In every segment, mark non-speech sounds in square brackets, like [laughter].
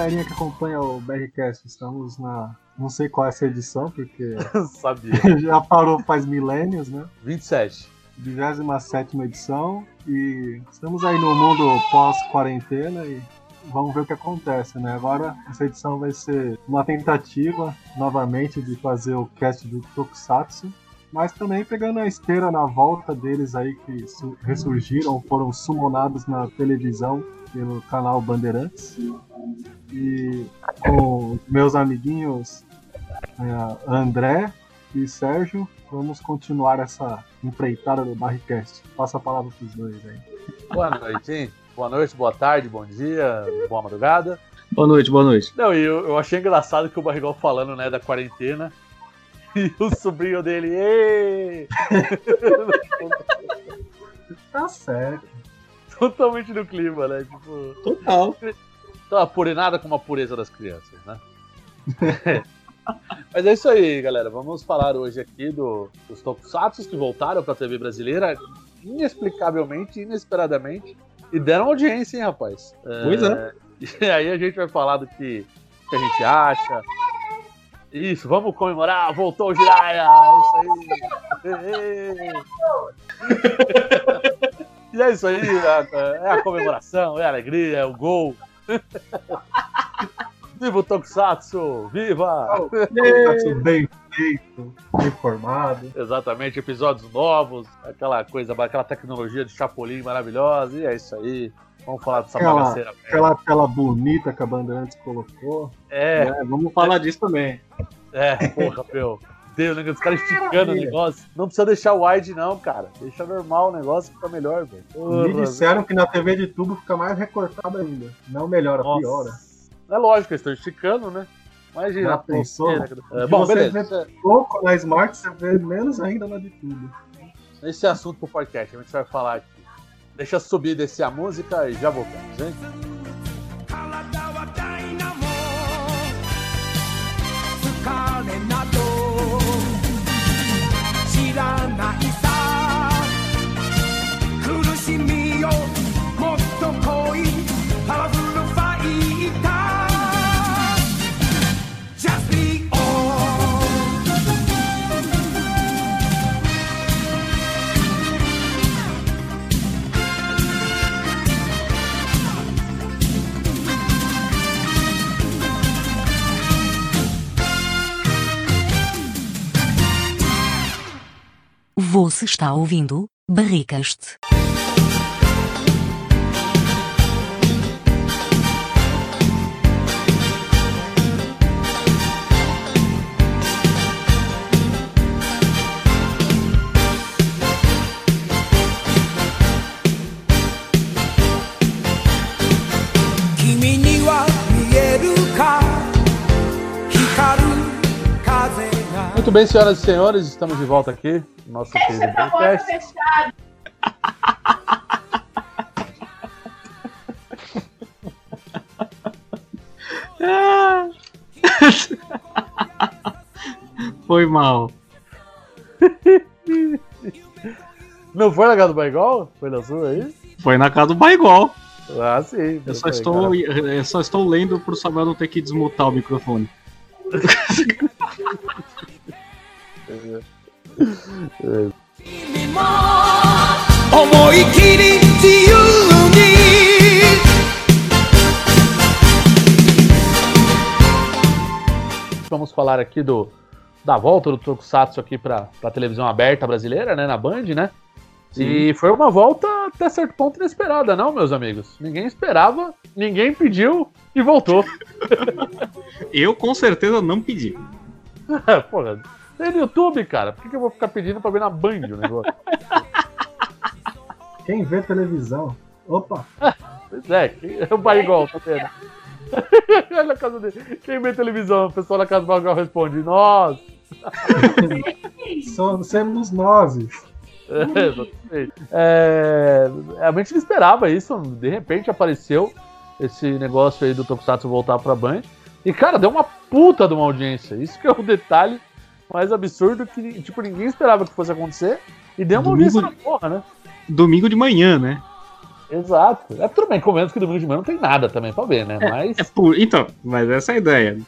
Galerinha que acompanha o BRCast. Estamos na. Não sei qual é essa edição, porque [laughs] Sabia. [laughs] já parou faz milênios, né? 27. 27 edição. E estamos aí no mundo pós-quarentena e vamos ver o que acontece, né? Agora essa edição vai ser uma tentativa novamente de fazer o cast do Tokusatsu. Mas também pegando a esteira na volta deles aí que su- ressurgiram, foram sumonados na televisão pelo canal Bandeirantes. E com meus amiguinhos eh, André e Sérgio, vamos continuar essa empreitada do Barricast. Passa a palavra pros dois aí. Boa noite, hein? Boa noite, boa tarde, bom dia, boa madrugada. Boa noite, boa noite. Não, e eu, eu achei engraçado que o Barrigol falando, né, da quarentena. [laughs] E o sobrinho dele, "Ê!" Tá certo. Totalmente no clima, né? Tipo, Total. tá purinada com a pureza das crianças, né? [laughs] Mas é isso aí, galera. Vamos falar hoje aqui do, dos Tokusatsu que voltaram pra TV brasileira inexplicavelmente, inesperadamente. E deram audiência, hein, rapaz? Pois é. [laughs] E aí a gente vai falar do que, que a gente acha. Isso, vamos comemorar, voltou o Jiraiya! Isso aí! [laughs] E é isso aí, é a comemoração, é a alegria, é o gol. Viva o Tokusatsu! Viva! Tá bem feito, bem formado. Exatamente, episódios novos, aquela coisa, aquela tecnologia de Chapolin maravilhosa, e é isso aí. Vamos falar dessa Aquela- bagaceira. velho. Aquela tela bonita que a Bandeirantes colocou. É, É, vamos falar disso também. é, porra, meu. Deus, né? Os caras esticando o Maravilha. negócio. Não precisa deixar wide, não, cara. Deixa normal o negócio, fica melhor, velho. Me disseram que na TV de tubo fica mais recortado ainda. Não melhora, Nossa. piora. É lógico, eles estão esticando, né? Imagina. Já pensou? É, Se bom, você beleza. Pouco na Smart, você vê menos ainda na de tudo. Esse é assunto pro podcast, a gente vai falar aqui. Deixa eu subir, descer a música e já voltamos, hein? らないさ Você está ouvindo Barricast?"「Muito bem, senhoras e senhores, estamos de volta aqui no nosso querido podcast. [laughs] Foi mal. Não foi na casa do Baigol? Foi na sua aí? Foi na casa do Baigol. Ah, sim. Eu só, estou, cara. eu só estou lendo pro Samuel não ter que desmutar o microfone. [laughs] 君も思い切り自由に Vamos falar aqui do da volta do Tokusatsu aqui pra, pra televisão aberta brasileira, né? Na Band, né? E foi uma volta até certo ponto inesperada, não, meus amigos? Ninguém esperava, ninguém pediu e voltou. [laughs] Eu com certeza não pedi. [laughs] Porra, tem no YouTube, cara. Por que, que eu vou ficar pedindo pra ver na Band o negócio? Quem vê televisão? Opa! Pois é, quem- o Barrigol, tá vendo? [laughs] Olha a casa dele. Quem vê televisão, o pessoal na casa do Barrigol responde, nós. Somos, somos nós. [laughs] É, exatamente. É, a gente não esperava isso, de repente apareceu esse negócio aí do Tokusatsu voltar pra Band. E, cara, deu uma puta de uma audiência. Isso que é o detalhe mais absurdo que, tipo, ninguém esperava que fosse acontecer. E deu uma Domingo- na porra, né? Domingo de manhã, né? Exato. É tudo bem, convenhamos que domingo de manhã não tem nada também pra ver, né? Mas. É por... Então, mas essa é a ideia.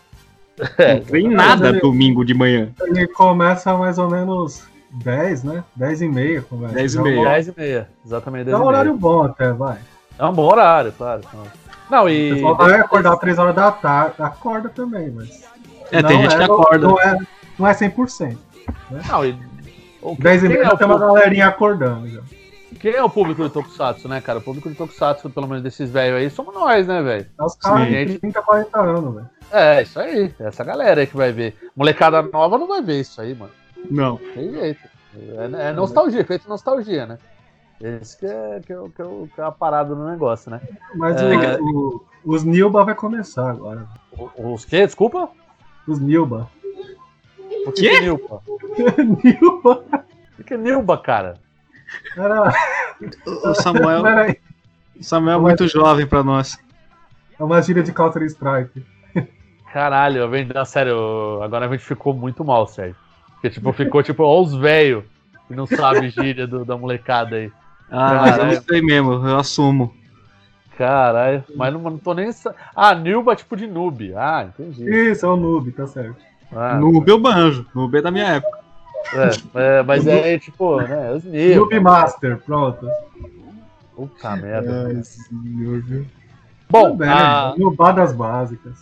É, Não tem nada Mas, domingo de manhã. Ele começa mais ou menos 10, né? 10 e meia começa. 10 e É meia. hor- 10 e meia. Exatamente 10 É um horário bom até, vai. É um bom horário, claro. Não, O e. pessoal vai acordar 3 horas da tarde, acorda também, mas. É, tem gente que acorda. Não é, não é 100%. Não, e. o- 10 e meia é tem uma galerinha acordando já. quem é o público do Tokusatsu, né, cara? O público do Tokusatsu, pelo menos desses velhos aí, somos nós, né, velho? É os caras de 30, 40 anos, velho. É, isso aí. Essa galera aí que vai ver. Molecada nova não vai ver isso aí, mano. Não. Tem jeito. É, é nostalgia, feito nostalgia, né? Esse que é, que, é, o- que, é, o- que é a parada do negócio, né? Mas É. o, o- os Nilba vai começar agora. O- Os quê? Desculpa? Os Nilba. O Quê? que é Nilba? Nilba? O que é Nilba, cara? Era, O Samuel, era, o Samuel é muito jovem pra nós. é uma gíria de Counter Strike. Caralho, eu venho, não, sério, agora a gente ficou muito mal, sério. Porque, tipo, ficou tipo, ó, os velhos que não sabem gíria do- da molecada aí. Ah, mas eu não sei mesmo, eu assumo. Caralho, mas não, não tô nem. Ah, Nilba tipo de noob. Ah, entendi. Isso, é o noob, tá certo. Ah, Noob eu banjo, noob é da minha época. é, é, mas é tipo, né? Os Nilba. Noob Master, pronto. Puta merda. Ai, senhor, viu? Bom, Tudo bem, ah, Noobadas básicas.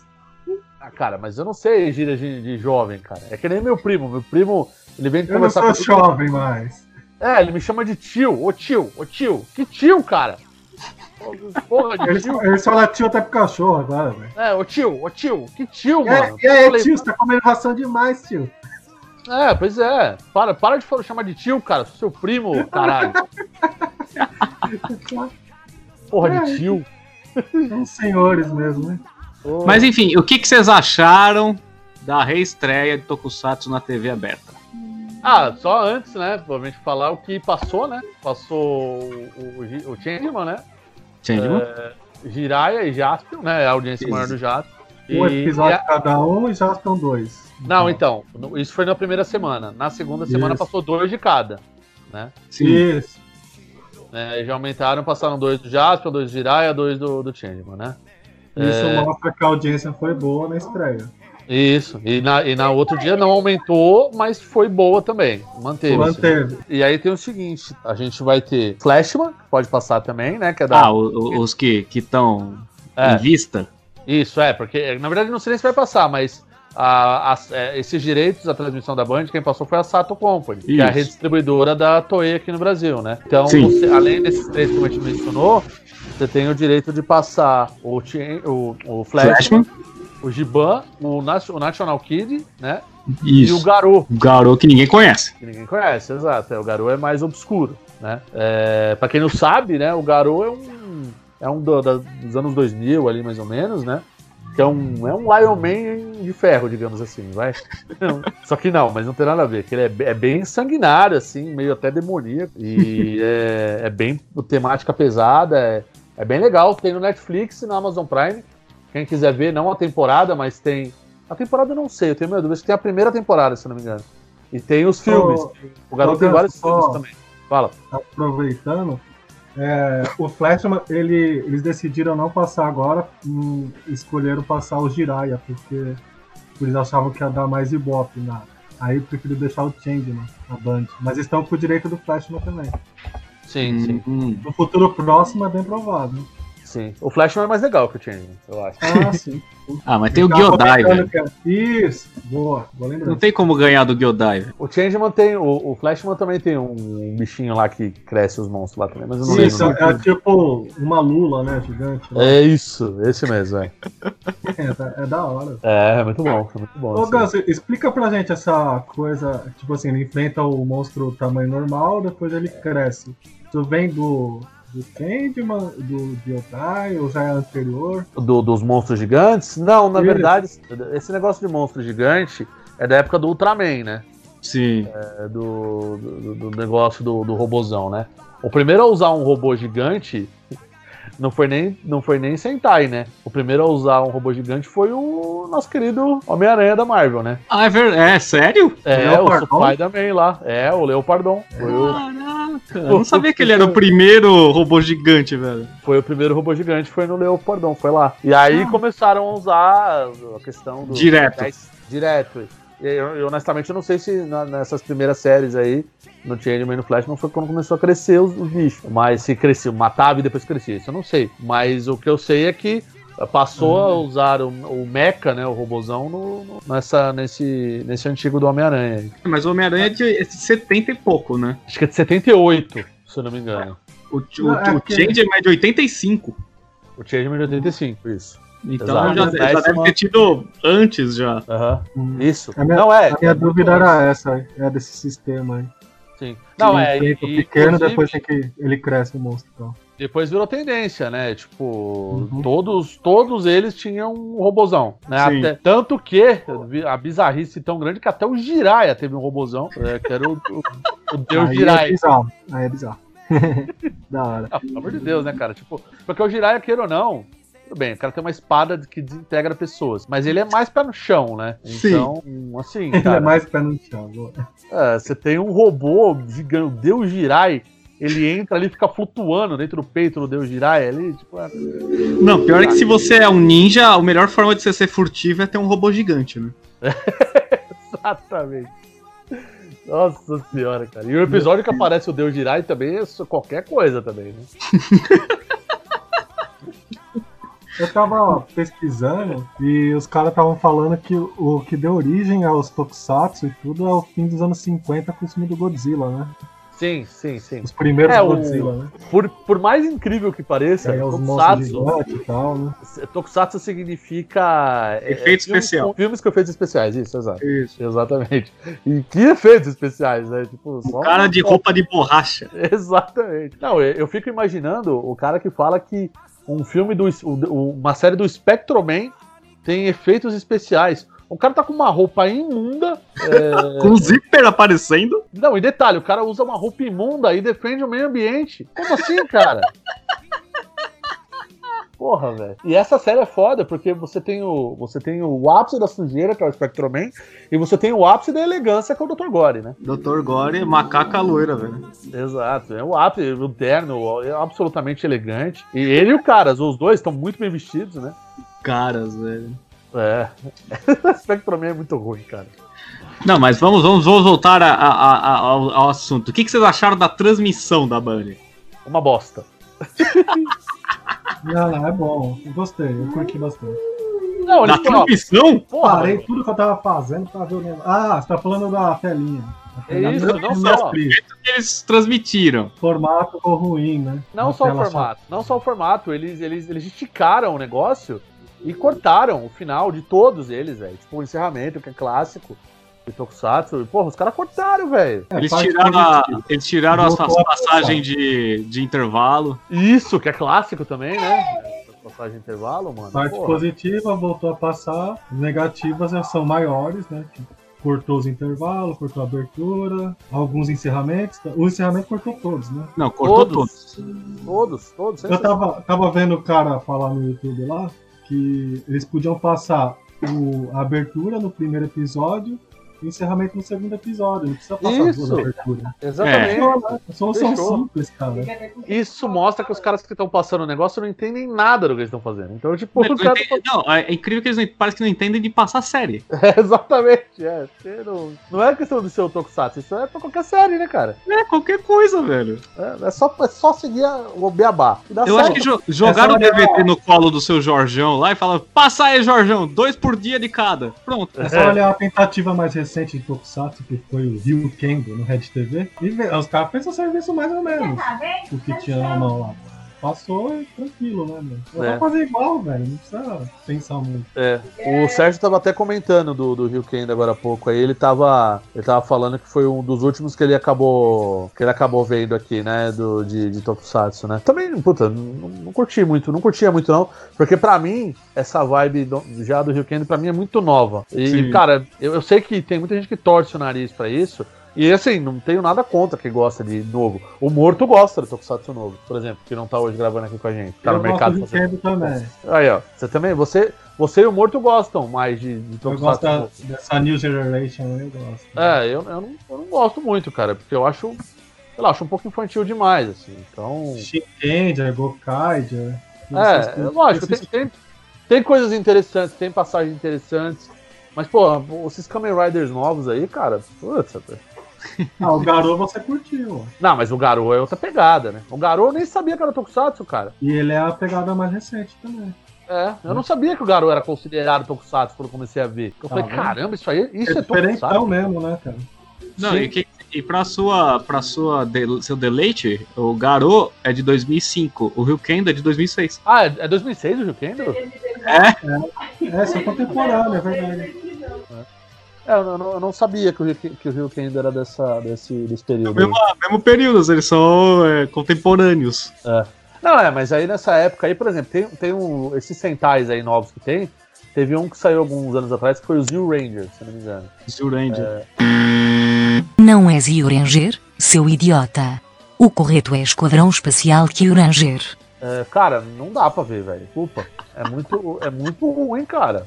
ah, cara, mas eu não sei gíria de, de jovem, cara. É que nem meu primo. Meu primo, ele vem Eu não conversar sou jovem mais. É, ele me chama de tio. Ô tio, ô tio. Que tio, cara? [laughs] Porra de Ele, tio. ele só latiu até pro cachorro agora, velho. É, ô tio, ô tio. Que tio, É, mano? e aí, Falei, tio, você tá comendo ração demais, tio. É, pois é. Para, para de falar- chamar de tio, cara. Sou seu primo, caralho. [laughs] Porra de tio. São senhores mesmo, né? Mas enfim, o que, que vocês acharam da reestreia de Tokusatsu na TV aberta? Ah, só antes, né? Pra gente falar o que passou, né? Passou o, o, o Changeman, né? Changeman? Jiraiya e Jaspion, né? A audiência Isso. maior do Jaspion. Um E- episódio e a- cada um e já estão dois. Não, então, no- isso foi na primeira semana. Na segunda semana Isso. passou dois de cada. Né? Sim. Isso. É, já aumentaram, passaram dois do Jaspion, dois do Jiraiya, dois do, do Changeman, né? Isso É. mostra que a audiência foi boa na estreia. Isso. E na, e na outro dia não aumentou, mas foi boa também. Manteve. Manteve. E aí tem o seguinte: a gente vai ter Flashman, que pode passar também, né? Que é da. Ah, o- o- os que estão É. em vista? Isso, é, porque na verdade não sei nem se vai passar, mas a- as- é, esses direitos da transmissão da Band, quem passou foi a Sato Company, que é a Isso. rede distribuidora da Toei aqui no Brasil, né? Então, você- além desses três que a gente mencionou, você tem o direito de passar o, o, o Flashman, Flashman? O Giban, o, National Kid, né? E o Isso. Garou, O garoto que ninguém conhece. que ninguém conhece, exato. É, o Garou é mais obscuro, né? É, pra quem não sabe, né, o Garou é um é um do- da- dos anos 2000 ali mais ou menos, né? Que é um é um Lion Man de ferro, digamos assim, vai. [laughs] Não, Só que não, mas não tem nada a ver. Que ele é, é bem sanguinário assim, meio até demoníaco e [laughs] é, é bem temática pesada, é, é bem legal. Tem no Netflix e na Amazon Prime. Quem quiser ver, não a temporada, mas tem a temporada eu não sei, eu tenho minha dúvida. Acho que tem a primeira temporada, se não me engano. E tem os filmes. Ô, o garoto tem vários Ganso, filmes também. Fala. Aproveitando, é, o Flashman, ele, eles decidiram não passar agora, hum, escolheram passar o Jiraiya, porque eles achavam que ia dar mais ibope na. Aí preferiram deixar o Changeman, a Band. Mas estão com o direito do Flashman também. Sim, sim, Hum. No futuro próximo é bem provável. Sim. O Flashman é mais legal que o Changeman, eu acho. Ah, [laughs] sim. Ah, mas tem o velho. que é- Isso, boa, boa Não tem como ganhar do velho. O Changeman tem. O, o Flashman também tem um bichinho lá que cresce os monstros lá também, mas eu não lembro. Isso, nome. é tipo uma lula, né, gigante. né? É isso, esse mesmo, é. É, tá- é da hora. É, é muito bom, é muito bom. Ô, esse- Ganso, explica pra gente essa coisa, tipo assim, ele enfrenta o monstro tamanho normal, depois ele cresce. Tu vem do, do Candyman, do Gyodai, ou já é anterior? do- dos monstros gigantes? Não, na Isso. verdade, esse negócio de monstro gigante é da época do Ultraman, né? Sim. É do, do, do negócio do, do robozão, né? O primeiro a usar um robô gigante não foi nem, não foi nem Sentai, né? O primeiro a usar um robô gigante foi o nosso querido Homem-Aranha da Marvel, né? Ah, é, ver... é sério? É, o Leopardon? Spider-Man lá. É, o Leopardon. Foi o, Eu não sabia que ele era o [laughs] primeiro robô gigante, velho. Foi o primeiro robô gigante, foi no Leopardon, foi lá. E aí começaram a usar a questão do. Direto. direto. E eu, eu, honestamente eu não sei se na- nessas primeiras séries aí, no Changeman e no Flash, não foi quando começou a crescer os, os bichos. Mas se cresceu, matava e depois crescia. Isso eu não sei. Mas o que eu sei é que passou a usar o, o Mecha, né, o robozão, no, no- nessa, nesse, nesse antigo do Homem-Aranha. aí. Mas o Homem-Aranha é de é de 70 e pouco, né? Acho que é de 78, se eu não me engano. O, o, Não, é o que- Change é de 85. O Changeman é de 85, isso. Então já, já deve é ter tido antes já. Aham. Hum. Isso. A minha- não é. A minha é dúvida era essa, é desse sistema aí. Sim. Não, é. tem E, o e, pequeno, inclusive, depois tem que ele cresce o monstro e tal. Depois virou tendência, né? Tipo, Uhum. todos, todos eles tinham um robozão, né? Sim. Até- tanto que a bizarrice tão grande que até o Jiraiya teve um robozão, é, que era o, o, o Deus aí é Jiraiya. bizarro. Aí é bizarro. [laughs] da hora. Ah, pelo amor de Deus, né, cara? Tipo, porque o Jiraiya, queira ou não, tudo bem, o cara tem uma espada que desintegra pessoas, mas ele é mais pé no chão, né? Sim. Então, assim, Ele é cara, mais pé no chão. É, você tem um robô gigante, o Deus Jirai, ele entra ali e fica flutuando dentro do peito do Deus Jirai ali, tipo, é, Não, pior é que se você é um ninja, a melhor forma de você ser furtivo é ter um robô gigante, né? [laughs] exatamente. Nossa senhora, cara. E o episódio que aparece o Deus Jirai também é qualquer coisa também, né? [laughs] Eu tava pesquisando e os caras estavam falando que o o que deu origem aos Tokusatsu e tudo é o fim dos anos 50 com o filme do Godzilla, né? Sim, sim, sim. Os primeiros É, o- Godzilla, né? Por, por mais incrível que pareça, monstros Tokusatsu, e tal, né? Tokusatsu significa... é, Efeito filmes especial. com- Filmes com efeitos especiais, isso, exato. Isso. Exatamente. E que efeitos especiais, né? Tipo, só Um cara de roupa de borracha. [laughs] Exatamente. Não, eu, eu fico imaginando o cara que fala que um filme do. o- uma série do Spectroman tem efeitos especiais. O cara tá com uma roupa imunda. é, [laughs] Com o zíper aparecendo. Não, e detalhe, o cara usa uma roupa imunda e defende o meio ambiente. Como assim, cara? Porra, velho. E essa série é foda, porque você tem o. Você tem o ápice da sujeira, que é o Spectroman, e você tem o ápice da elegância, que é o Dr. Gore, né? Dr. Gore, macaca loira, velho. Exato, é o ápice, o terno, é absolutamente elegante. E ele e o Caras, os dois estão muito bem vestidos, né? Caras, velho. É. [laughs] O Spectroman é muito ruim, cara. Não, mas vamos, vamos, vamos voltar a- a- a- ao, ao assunto. O que, que vocês acharam da transmissão da Band? Uma bosta. Não, não, é bom. Eu gostei, eu curti bastante. Não, Da transmissão? porra, Parei tudo que eu tava fazendo pra ver o negócio. Ah, você tá falando da telinha. É isso, não do só. Netflix. Eles transmitiram. Formato ficou ruim, né? não só o formato, não só o formato, eles, eles, eles esticaram o negócio e cortaram o final de todos eles, velho. Tipo, o encerramento, que é clássico, de Tokusatsu. Porra, os caras cortaram, velho. É, Eles tiraram, eles tiraram as, passagens de, de intervalo. Isso, que é clássico também, né? Passagem de intervalo, mano. Parte Porra. positiva voltou a passar, negativas já são maiores, né? Tipo, Cortou os intervalos, cortou a abertura, alguns encerramentos. O encerramento cortou todos, né? Não, cortou Todos. todos. Todos, todos. Eu tava, tava vendo o cara falar no YouTube lá que eles podiam passar o, a abertura no primeiro episódio encerramento no segundo episódio. Não precisa passar Isso. duas aberturas. Exatamente. Fechou, né? É solução Fechou. simples, cara. Isso mostra que os caras que estão passando o negócio não entendem nada do que eles estão fazendo. Então, tipo, Não, não, é incrível que eles não, parece que não entendem de passar série. [laughs] É, exatamente, é. Não, não é questão de ser o Tokusatsu, isso é pra qualquer série, né, cara? É qualquer coisa, velho. É, é só, é só seguir a- o beabá. Eu certo. acho que jo- jogaram o Essa olhar- DVD no colo do seu Jorjão lá e falaram: passa aí, Jorjão, dois por dia de cada. Pronto. É só olhar a tentativa mais recente de Tokusatsu, que foi o Rio Kendo no Red TV, e os caras fez o serviço mais ou menos. O que tinha na mão lá. Passou e tranquilo, né, meu? É. É. só fazer igual, velho. Não precisa pensar muito. É, o Sérgio tava até comentando do, do Rio Kendo agora há pouco aí, ele tava, ele tava falando que foi um dos últimos que ele acabou, que ele acabou vendo aqui, né, do, de, de Tokusatsu, né. Também, puta, não, não curti muito, não curtia muito não, porque pra mim, essa vibe do- já do Rio Kendo pra mim é muito nova. E, Sim. cara, eu, eu sei que tem muita gente que torce o nariz pra isso, e assim, não tenho nada contra quem gosta de novo. O Morto gosta do Tokusatsu novo, por exemplo, que não tá hoje gravando aqui com a gente. Tá eu no mercado gosto do fazendo- também. Aí, ó. Você também, você, você e o Morto gostam mais de, de Eu Tokusatsu. gosto da- dessa New Generation, eu gosto. É, eu, eu, não, eu não gosto muito, cara, porque eu acho. sei lá, acho um pouco infantil demais, assim. Então. Shinkenger, Gokaiger. É, lógico, tem, tem, tem coisas interessantes, tem passagens interessantes. Mas, pô, esses Kamen Riders novos aí, cara, putz, Ah, o Garou você curtiu. Não, mas o Garou é outra pegada, né? O Garou eu nem sabia que era Tokusatsu, cara. E ele é a pegada mais recente também. É, eu não sabia que o Garou era considerado Tokusatsu quando eu comecei a ver. Eu Tá falei, vendo? caramba, isso aí, isso é é, Tokusatsu. mesmo, né, cara? Não, Sim. e, que, e pra sua, pra sua de- seu deleite, o Garou é de 2005, o Rio Kendo é de 2006. Ah, é é 2006 o Jukendo? É, são contemporâneos, é verdade. É, eu não, eu não sabia que o, que o Ryukendo era dessa, desse, desse período. Mesmo, mesmo período, eles são é, contemporâneos. Não, é, mas aí nessa época aí, por exemplo, tem, tem um, esses Sentais aí novos que tem. Teve um que saiu alguns anos atrás que foi o Zero Ranger, se não me engano. Zio Ranger. Não é Zyuranger, seu idiota. O correto é Esquadrão Espacial Kyuranger. É, cara, não dá pra ver, velho. Desculpa. É muito, é muito ruim, cara.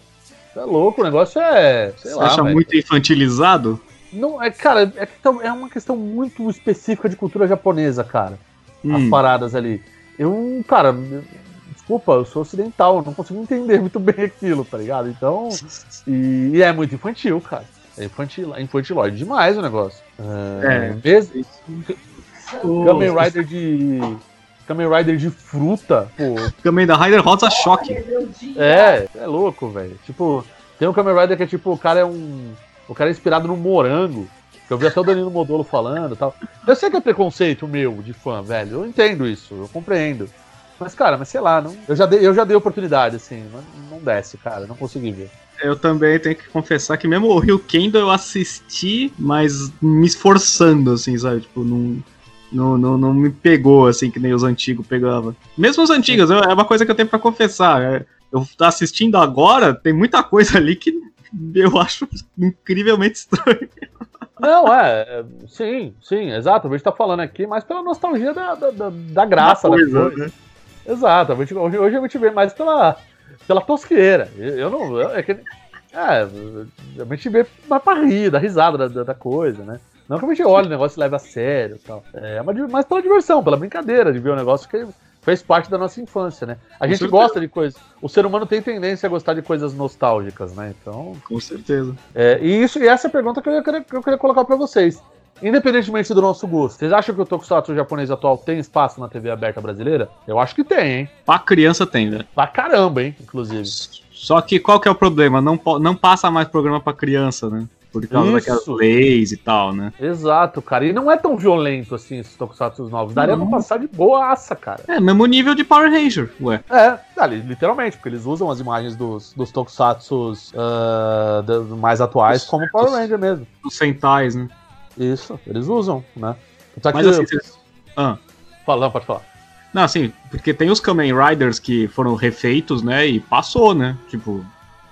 Você é louco, o negócio é. Sei Você lá. acha velho. muito infantilizado? Não, é, cara, é, é uma questão muito específica de cultura japonesa, cara. As Hum. paradas ali. Eu, cara, desculpa, eu sou ocidental, eu não consigo entender muito bem aquilo, tá ligado? Então. E, e é muito infantil, cara. É infantil, é infantilóide demais o negócio. É. Mesmo, O- Kamen Rider de. Kamen Rider de fruta, pô. Kamen Rider Rosa Choque. É, é louco, velho. Tipo, tem um Kamen Rider que é tipo, o cara é um. O cara é inspirado no morango. Que eu vi até o Danilo Modolo falando e tal. Eu sei que é preconceito meu de fã, velho. Eu entendo isso, eu compreendo. Mas, cara, mas sei lá, não, eu, já dei, eu já dei oportunidade, assim. Não, não desce, cara. Não consegui ver. Eu também tenho que confessar que mesmo o Rio Kendo eu assisti, mas me esforçando, assim, sabe? Tipo, não, não, não, não me pegou, assim, que nem os antigos pegavam. Mesmo os antigos, eu- é uma coisa que eu tenho pra confessar. é, eu tô assistindo agora, tem muita coisa ali que eu acho incrivelmente estranho. Não, é, é, Sim, sim, exato. A gente tá falando aqui mais pela nostalgia da, da, da- da graça da coisa, coisa. Exato. A gente, hoje, hoje a gente vê mais pela, pela tosqueira. Eu, eu não. eu- é, que, é, a gente vê mais pra rir, dar risada da, da, da coisa, né? Não que a gente olhe o negócio e leve a sério tal. É di- mais pela diversão, pela brincadeira de ver o negócio que fez parte da nossa infância, né? A Com gente certeza. gosta de coisas. O ser humano tem tendência a gostar de coisas nostálgicas, né? Então. Com certeza. É, e, isso, e essa é a pergunta que eu, ia querer- que eu queria colocar pra vocês. Independentemente do nosso gosto, vocês acham que o Tokusatsu japonês atual tem espaço na TV aberta brasileira? Eu acho que tem, hein? Pra criança tem, né? Pra caramba, hein? Inclusive. Só que qual que é o problema? Não, não passa mais programa pra criança, né? Por causa Isso. daquelas leis e tal, né? Exato, cara. E não é tão violento assim esses Tokusatsu novos. Daria Não. pra passar de boaça, cara. É, mesmo nível de Power Ranger, ué. É, ali, literalmente, porque eles usam as imagens dos, dos Tokusatsus ah, da- mais atuais como Power Ranger mesmo. Os Sentais, né? Isso, eles usam, né? Mas assim, vocês- Ah. Fala, não, pode falar. Não, assim, porque tem os Kamen Riders que foram refeitos, né? E passou, né? Tipo,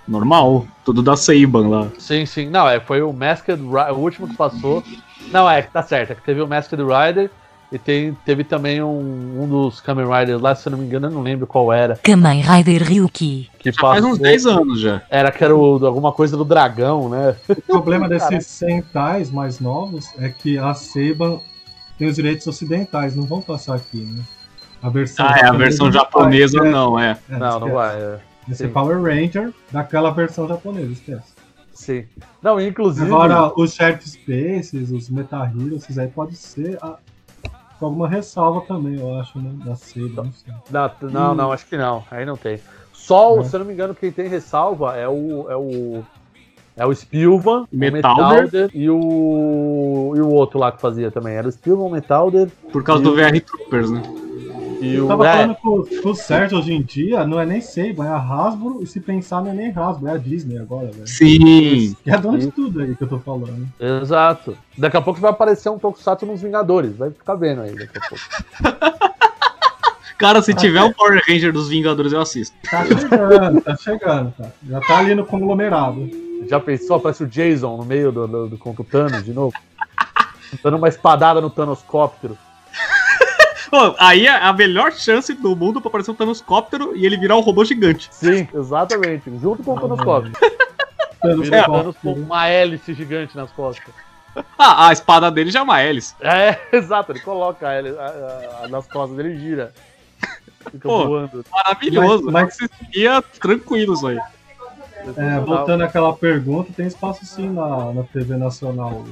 normal. Tudo da Seiban lá. Sim, sim. Não, é, foi o Masked Rider, o último que passou. Não, é, tá certo. É que teve o Masked Rider e tem, teve também um, um dos Kamen Riders lá, se eu não me engano, eu não lembro qual era. Kamen Rider Ryuki. Que Já faz uns 10 anos já. Era que era o, alguma coisa do dragão, né? O problema [laughs] desses Sentais mais novos é que a Seiban tem os direitos ocidentais, não vão passar aqui, né? A versão Ah, é, a versão japonesa é, não, é. é, não, não esquece. vai. é. Vai ser Sim. Power Ranger daquela versão japonesa, esquece. Sim. Não, inclusive. Agora, os Shared Spaces, os Meta Heroes, esses aí pode ser a- com alguma ressalva também, eu acho, né? Da Seiban, não sei. Não, não, não, acho que não. Aí não tem. Só, Uhum. se eu não me engano, quem tem ressalva é o. É o é o Spilvan, o Metalder. Metalder e o. E o outro lá que fazia também. Era o Spilvan, o Metalder Por causa do o- VR Troopers, né? E Eu tava É, falando com o Sérgio hoje em dia, não é nem Seiban, é a Hasbro, e se pensar não é nem Hasbro, é a Disney agora, velho. Sim. E é dona de tudo aí que eu tô falando. exato. Daqui a pouco vai aparecer um Tokusatsu nos Vingadores. Vai ficar vendo aí daqui a pouco. [laughs] Cara, se tiver um Power Ranger dos Vingadores, eu assisto. Tá chegando, tá chegando, tá. Já tá ali no conglomerado. Já pensou? Aparece o Jason no meio do, do, do contra o Thanos de novo? Dando uma espadada no Thanoscóptero. Pô, aí é a melhor chance do mundo pra aparecer um Thanoscóptero e ele virar um robô gigante. Sim, exatamente. Junto com o Thanoscóptero. Thanos Vira. Thanos com uma hélice gigante nas costas. Ah, a espada dele já é uma hélice. É, [laughs] exato, ele coloca ele a- a- nas costas dele e gira. Fica Pô. voando. Maravilhoso. Mas- Mas, assistia tranquilo isso aí. É, voltando àquela pergunta, tem espaço sim na, na TV nacional.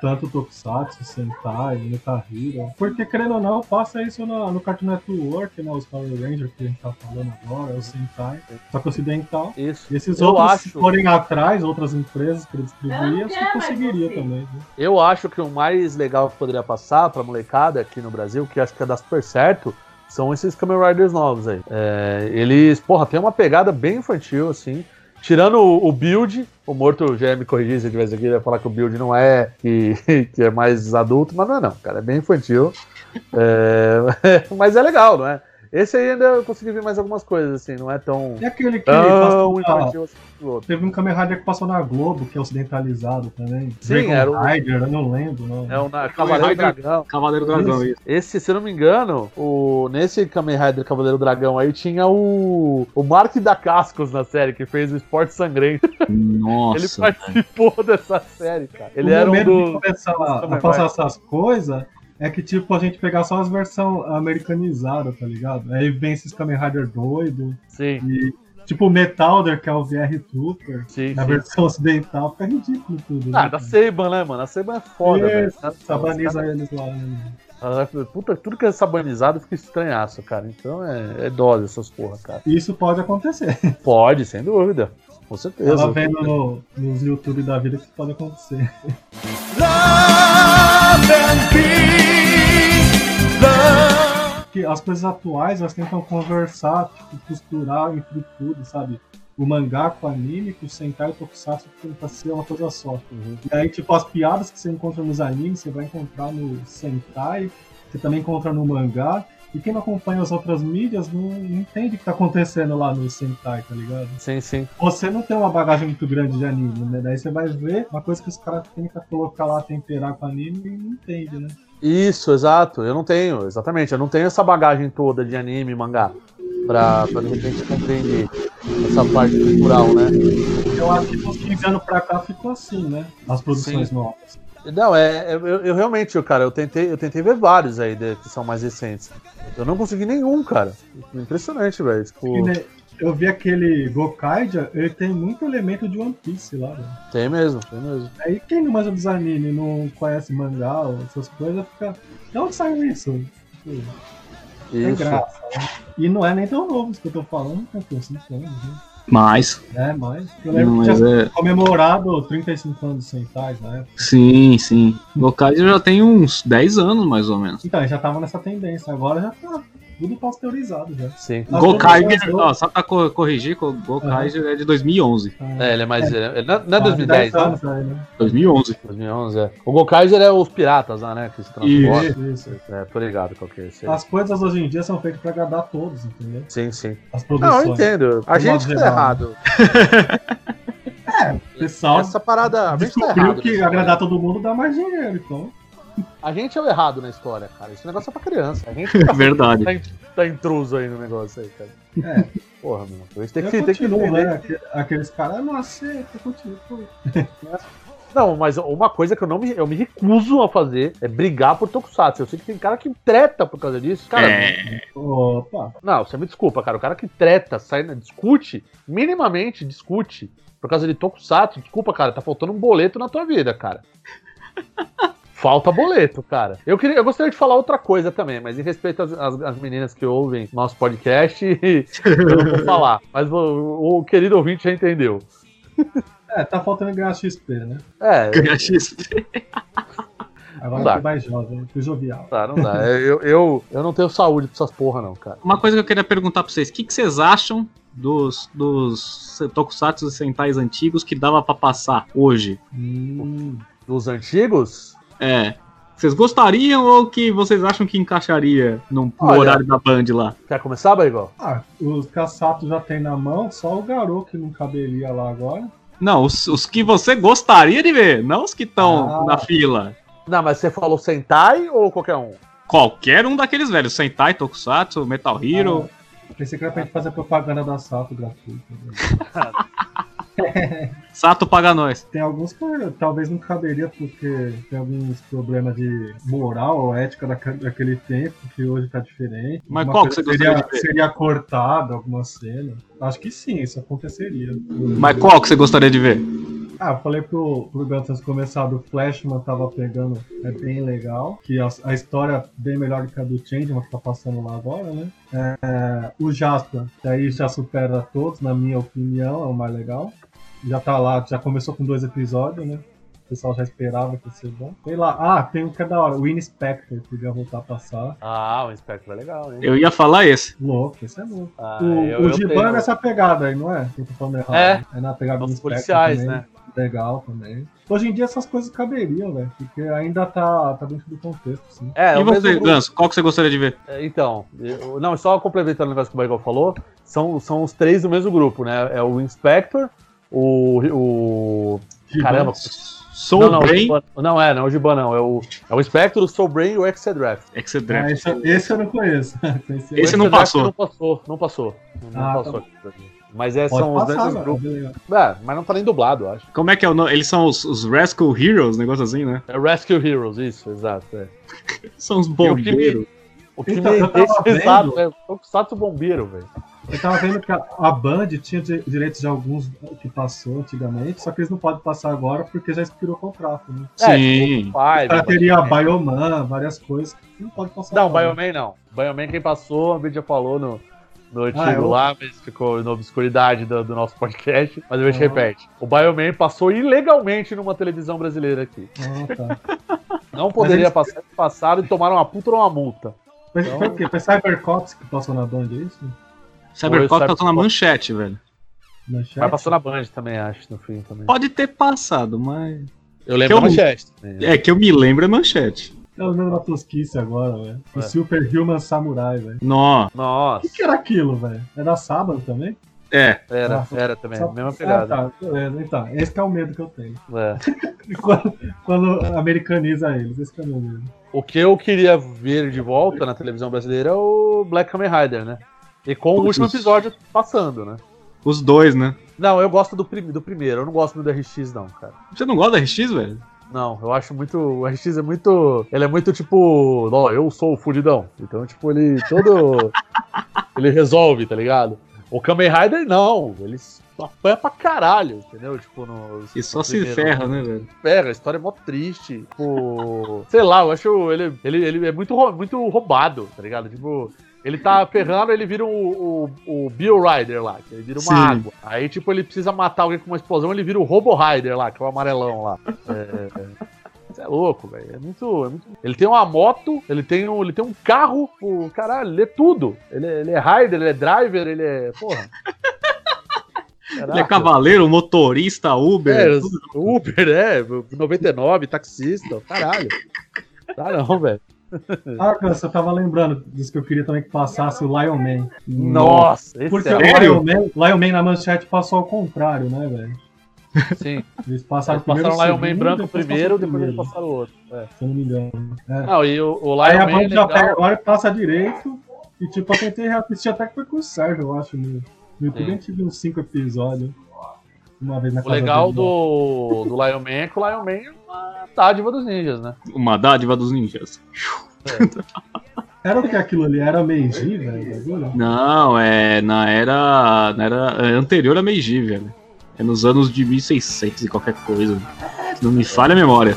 Tanto Tokusatsu, Sentai, Metal Hero. Porque, querendo ou não, passa isso no, no Cartoon Network, né? Os Power Rangers que a gente tá falando agora, o Sentai. Só que ocidental. Isso. E esses Eu outros, acho- se forem atrás, outras empresas que ele distribuía, você conseguiria também. né? Eu acho que o mais legal que poderia passar pra molecada aqui no Brasil, que acho que ia dar super certo, são esses Kamen Riders novos aí. É, eles, porra, tem uma pegada bem infantil, assim. Tirando o, o build, o Morto já me corrigir se eu tivesse aqui, ele ia falar que o build não é, que, [laughs] que é mais adulto, mas não é não, cara, é bem infantil. É, [laughs] mas é legal, não é? Esse aí ainda eu consegui ver mais algumas coisas, assim, não é tão, E aquele que tão passou na- infantil assim outro. Teve um Kamen Rider que passou na Globo, que é ocidentalizado também. Sim, Dragon era o- Rider, eu não lembro. Não. É o na- Cavaleiro Rider- Dragão. Cavaleiro Dragão, isso. Esse, se eu não me engano, o, nesse Kamen Rider Cavaleiro Dragão aí tinha o, o Mark da Cascos na série, que fez o Esporte Sangrento. [laughs] Nossa. Ele participou dessa série, cara. Ele o era um do. começar a, a passar essas coisas é que, tipo, a gente pegar só as versões americanizadas, tá ligado? Aí vem esses Kamen Rider doido Sim, e, tipo, o Metalder, que é o VR Trooper, sim, na sim. versão ocidental, fica ridículo tudo. Ah, né? da Seiban, né, mano? A Seiban é foda, velho. Sabaniza eles lá. né? Puta, tudo que é sabanizado fica estranhaço, cara. Então é, é dose essas porra, cara. Isso pode acontecer. [laughs] Pode, sem dúvida. Com certeza. Tava vendo no, nos YouTube da vida que isso pode acontecer. Love and peace. Love. que as coisas atuais elas tentam conversar, tipo, costurar entre tudo, sabe? O mangá com o anime, com o Sentai e o Tokusatsu tenta ser uma coisa só. Uhum. E aí, tipo, as piadas que você encontra nos animes, você vai encontrar no Sentai, você também encontra no mangá. E quem não acompanha as outras mídias não, não entende o que tá acontecendo lá no Sentai, tá ligado? Sim, sim. Você não tem uma bagagem muito grande de anime, né? Daí você vai ver uma coisa que os caras tentam colocar lá, temperar com anime e não entende, né? Isso, exato. Eu não tenho, exatamente. Eu não tenho essa bagagem toda de anime e mangá. Pra, pra de repente compreender essa parte cultural, né? Eu acho que uns 15 anos pra cá ficou assim, né? As produções Sim. novas. Não, é, é- eu, eu realmente, cara, eu tentei, eu tentei ver vários aí de- que são mais recentes. Eu não consegui nenhum, cara. Impressionante, velho. Tipo, né, Eu vi aquele Gokaidia, ele tem muito elemento de One Piece lá, velho. tem mesmo, tem mesmo. Aí quem não manja dos anime, não conhece mangá ou essas coisas, fica. De onde saiu isso? Tipo, Tem Isso. graça. né? E não é nem tão novo isso que eu tô falando, tem uns 5 anos, né? Mas. É, mas. Eu lembro Não, que tinha é. comemorado 35 anos de Sentais na época. Sim, sim. Locais já tem uns 10 anos, mais ou menos. Então, já tava nessa tendência, agora já tá tudo pasteurizado já. Sim. Gokaiger, ó, só pra co- corrigir, co- Gokaiger é de 2011. É, ele é mais. ele é- não é- não é Quase 2010, 10 não. anos né? 2011. 2011, é. O Gokaiser é os piratas lá, né? Que se transportam. Isso, isso. É, tô ligado qual que é esse. As coisas hoje em dia são feitas pra agradar todos, entendeu? Sim, sim. As Não, produções. eu entendo. A gente que tá errado. O [laughs] pessoal Essa parada. Tá descobriu errado. que agradar todo mundo dá mais dinheiro, então. A gente é o errado na história, cara. Esse negócio é pra criança. A gente [laughs] tá, Verdade. tá, tá intruso aí no negócio aí, cara. É. Porra, meu. Por isso tem Eu que, tem que continuo, entender. né? Aque- Aqueles caras, não aceita, continua. pô. [laughs] Não, mas uma coisa que eu não me, eu me recuso a fazer é brigar por Tokusatsu. Eu sei que tem cara que treta por causa disso. Cara, É. Opa. não, você me desculpa, cara. O cara que treta, sai, discute, minimamente discute por causa de Tokusatsu, desculpa, cara, tá faltando um boleto na tua vida, cara. [laughs] Falta boleto, cara. Eu, queria, eu gostaria de falar outra coisa também, mas em respeito às, às- às meninas que ouvem nosso podcast, [laughs] eu não vou falar. Mas o, o querido ouvinte já entendeu. [laughs] É, tá faltando ganhar XP, né? É, Ganhar XP. Agora Não eu dá. tô mais jovem, fui jovial. tá, não dá. Eu, eu, eu não tenho saúde pra essas porra, não, cara. Uma coisa que eu queria perguntar pra vocês: o que, que vocês acham dos, dos Tokusatsu e Sentais antigos que dava pra passar hoje? Hum, Dos antigos, É. Vocês gostariam ou que vocês acham que encaixaria no, horário da Band lá? quer começar, Barigol? Ah, os caçatos já tem na mão, só o garoto que não caberia lá agora. Não, os, os que você gostaria de ver, não os que estão Ah. na fila. Não, mas você falou Sentai ou qualquer um? Qualquer um daqueles velhos, Sentai, Tokusatsu, Metal Hero. Ah, pensei que era pra gente fazer propaganda da Sato gratuita. [laughs] Sato paga nós. Tem alguns que talvez não caberia porque tem alguns problemas de moral ou ética daquele tempo que hoje tá diferente. Mas Alguma qual que você seria, gostaria de ver? seria cortado alguma cena. Acho que sim, isso aconteceria. Mas qual que você gostaria de ver? Ah, eu falei pro, pro Dantas começar do Flashman tava pegando, é bem legal. Que a, a história é bem melhor do que a do Changeman que tá passando lá agora, né? É, o Jasper, que aí já supera todos, na minha opinião, é o mais legal. Já tá lá, já começou com dois episódios, né? O pessoal já esperava que ia ser bom. Sei lá, ah, tem um que é da hora, o Inspector, podia voltar a passar. Ah, o Spectre é legal, hein? Eu ia falar esse. Louco, esse é louco. Ah, o eu- o Giban tenho- é nessa pegada aí, não é? Eu tô falando errado. É. É na pegada do Os Inspector policiais, também. né? Legal também. Hoje em dia essas coisas caberiam, velho. Porque ainda tá, tá dentro do contexto, sim. É, e você, mesmo Ganso, qual que você gostaria de ver? É, Então, eu- não, só complementando o negócio que o Michael falou, são, são os três do mesmo grupo, né? É o Inspector, o. o caramba, Soul não, não, Brain, Giban- não é, não é o Giban, não. É o, é o Inspector, o Soul Brain e o Exedraft. Exedraft. Ah, esse, esse eu não conheço. [laughs] Esse não passou. Não passou, não passou. Não Ah, tá passou aqui pra mim. Mas é, Pode são os passar, velho. grupos. É, mas não tá nem dublado, eu acho. Como é que é o nome? Eles são os, os Rascal Heroes, negócio assim, né? É Rescue Heroes, isso, exato. É. [laughs] São os E o que me- bombeiros. O que Então, me deixa exato, é o Tokusatsu Bombeiro, velho. Eu tava vendo que a, a Band tinha di- direitos de alguns que passou antigamente, só que eles não podem passar agora porque já expirou o contrato, né? Sim. Pai, O cara teria Bioman, várias coisas que não pode passar Não, agora. Bioman não. Bioman quem passou, a gente já falou no, no artigo Ah, eu- lá, mas ficou na obscuridade do, do nosso podcast. Mas a gente Ah. repete. O Bioman passou ilegalmente numa televisão brasileira aqui. Ah, tá. [laughs] Não poderia eles- passar, passaram e tomaram uma puta ou uma multa. Mas Então- foi o quê? Foi Cybercops que passou na Band, é isso? Cyberpunk tá Cyberpunk. na manchete, velho. Manchete? Mas passou na Band também, acho, no fim também. Pode ter passado, mas. Eu lembro eu- da manchete. também. É que eu me lembro é manchete. Eu lembro da tosquice agora, velho. O É. Superhuman Samurai, velho. Nó. O Nossa, que, que era aquilo, velho? Era sábado também? É. era, Ah, era também, Só- mesma Ah, pegada. tá. Beleza, Então, esse que é o medo que eu tenho. [laughs] É. [laughs] Quando, quando americaniza eles, esse que é o meu medo. O que eu queria ver de volta na televisão brasileira é o Black Kamen Rider, né? E com o último episódio passando, né? Os dois, né? Não, eu gosto do, prim- do primeiro, eu não gosto do RX, não, cara. Você não gosta da RX, velho? Não, eu acho muito. O RX é muito. Ele é muito tipo. Ó, eu sou o fudidão. Então, tipo, ele todo. [laughs] ele resolve, tá ligado? O Kamen Rider, não. Ele apanha pra caralho, entendeu? Tipo, no. E só no se primeiro. ferra, né, velho? Pega, a história é mó triste. Tipo. sei lá, eu acho ele, ele, ele é muito, muito roubado, tá ligado? Tipo. Ele tá ferrando, ele vira o, o, o Bill Rider lá, que ele vira uma Sim. água. Aí, tipo, ele precisa matar alguém com uma explosão, ele vira o Robo Rider lá, que é o amarelão lá. É, Isso é louco, velho. É muito, é muito- Ele tem uma moto, ele tem um, ele tem um carro, o caralho, ele é tudo. Ele é, ele é rider, ele é driver, ele é. Porra. Ele é Caraca. cavaleiro, motorista, Uber. É, tudo. Uber, é, 99, taxista, caralho. Tá não, velho. [laughs] Ah, cara, eu tava lembrando disso que eu queria também que passasse o Lion Man. Nossa, esse Porque é o? Lion Man, Lion Man na manchete passou ao contrário, né, velho? sim. Eles passaram Eles passaram o Lion Man branco primeiro, depois eles passaram o outro. É. Se eu não me engano. É. Não, e o, o Aí Lion a Man é Band já pega legal. agora e passa direito. E tipo, eu tentei reassistir até que foi com o Sérgio, eu acho. No, no YouTube a gente viu uns 5 episódios. Uma vez na O casa legal do, do Lion Man é que o Lion Man uma dádiva dos ninjas, né? Uma dádiva dos ninjas. Era o que aquilo ali? Era Meiji, velho? Não, é na era, na era é anterior a Meiji, velho. É nos anos de 1600 e qualquer coisa. Não me falha a memória.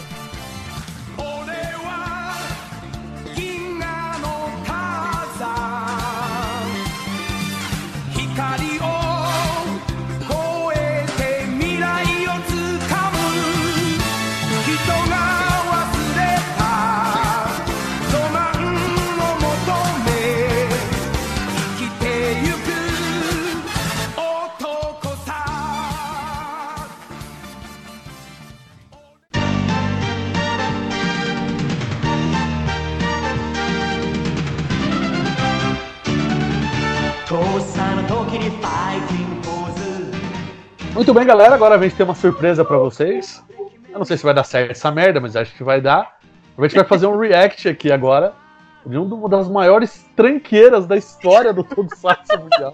Muito bem, galera. Agora a gente tem uma surpresa pra vocês. Eu não sei se vai dar certo essa merda, mas acho que vai dar. A gente vai fazer um react aqui agora de uma das maiores tranqueiras da história do Tokusatsu Mundial.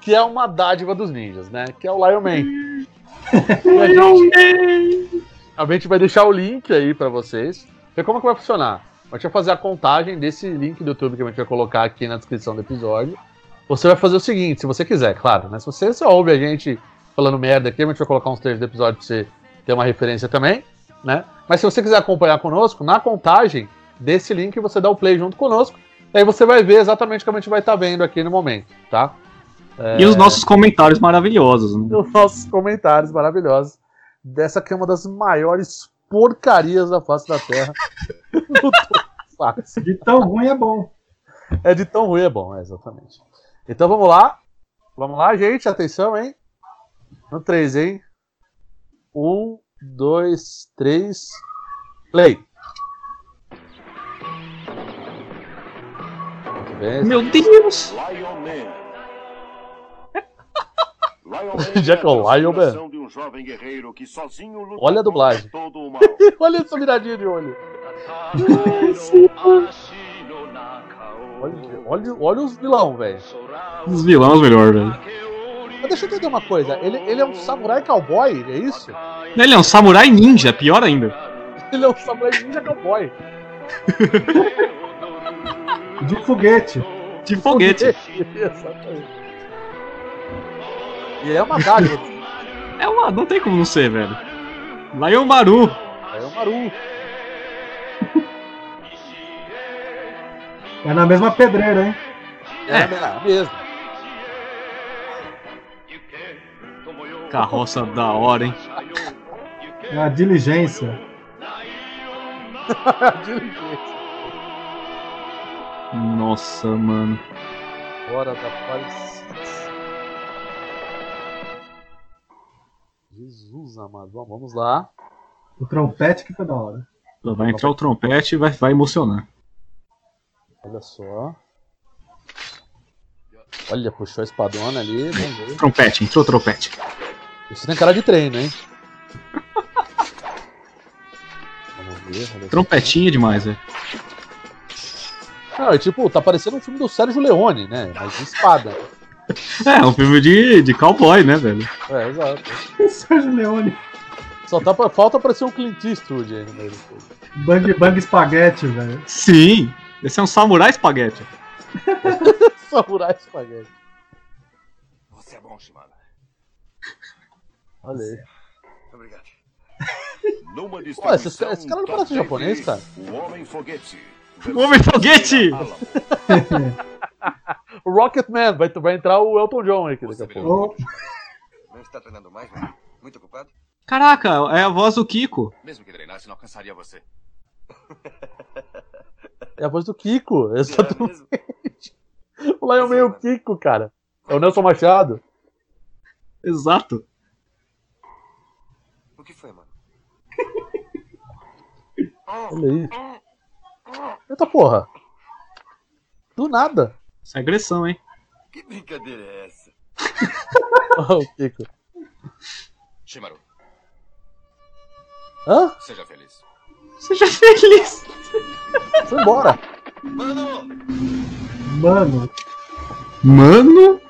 que é uma dádiva dos ninjas, né? Que é o Lion Man. A, gente, a gente vai deixar o link aí pra vocês. E como que vai funcionar? A gente vai fazer a contagem desse link do YouTube que a gente vai colocar aqui na descrição do episódio. Você vai fazer o seguinte, se você quiser, claro, né? Se você só ouve a gente falando merda aqui, a gente vai colocar uns trechos do episódio pra você ter uma referência também, né? Mas se você quiser acompanhar conosco, na contagem desse link você dá o play junto conosco. E aí você vai ver exatamente como a gente vai estar vendo aqui no momento, tá? E os nossos comentários maravilhosos, né? Os nossos comentários maravilhosos dessa que é uma das maiores porcarias da face da Terra. [laughs] [laughs] De tão ruim é bom. É de tão ruim é bom, é, exatamente. Então vamos lá. Vamos lá, gente. Atenção, hein? No 3, hein? 1, 2, 3. Play. Meu Deus! Lion Man. Lion é é a Lion Man. de um jovem guerreiro que sozinho luta Olha a dublagem. [laughs] Olha essa miradinha de olho. Olha, olha, olha os vilão, velho. Os vilões melhor, velho. Mas deixa eu entender uma coisa. Ele, ele é um samurai cowboy, é isso? Ele é um samurai ninja, pior ainda. [laughs] Ele é um samurai ninja cowboy. De foguete. De foguete. [laughs] Exatamente. E é uma dádiva. É uma. Não tem como não ser, velho. Lion Maru. É o Maru. É na mesma pedreira, hein? É, é mesmo. Carroça da hora, hein? É a diligência. [laughs] Diligência. Nossa, mano. Hora da paz. Jesus amado. Vamos- Vamos lá. O trompete que foi da hora. Vai entrar o trompete e vai, vai emocionar. Olha só. Olha, puxou a espadona ali. Vamos ver. Trompete, entrou trompete. Isso tem cara de treino, hein? Vamos ver. Trompetinha demais, velho. Não, é tipo, tá parecendo um filme do Sérgio Leone, né? Mas de espada. [laughs] É, um filme de, de cowboy, né, velho? É, exato. Sérgio Leone. Só tá, pra- falta aparecer um Clint Eastwood aí no meio do filme. Bang Bang Spaghetti, velho. Sim! Esse é um samurai espaguete. [laughs] Samurai Spaghetti. Você é bom, Shimada. Olha aí. Obrigado. Numa esse- distribuição esse cara não parece japonês, cara? O Homem Foguete. O Homem Foguete! [laughs] O Rocketman, vai, vai entrar o Elton John aqui daqui a pouco. Não está treinando mais, né? Muito ocupado? Caraca, é a voz do Kiko. Mesmo que treinasse, não alcançaria você. [laughs] É a voz do Kiko. É Exatamente. mesmo? [laughs] O Lion Man é o Kiko, cara. É o Nelson Machado. Exato. O que foi, mano? [laughs] Olha aí. Eita porra. Do nada. Isso é agressão, hein? Que brincadeira é essa? [laughs] Ó, o Kiko. Shimaru, Hã? seja feliz. Seja feliz. Foi embora. Mano! mano, Mano.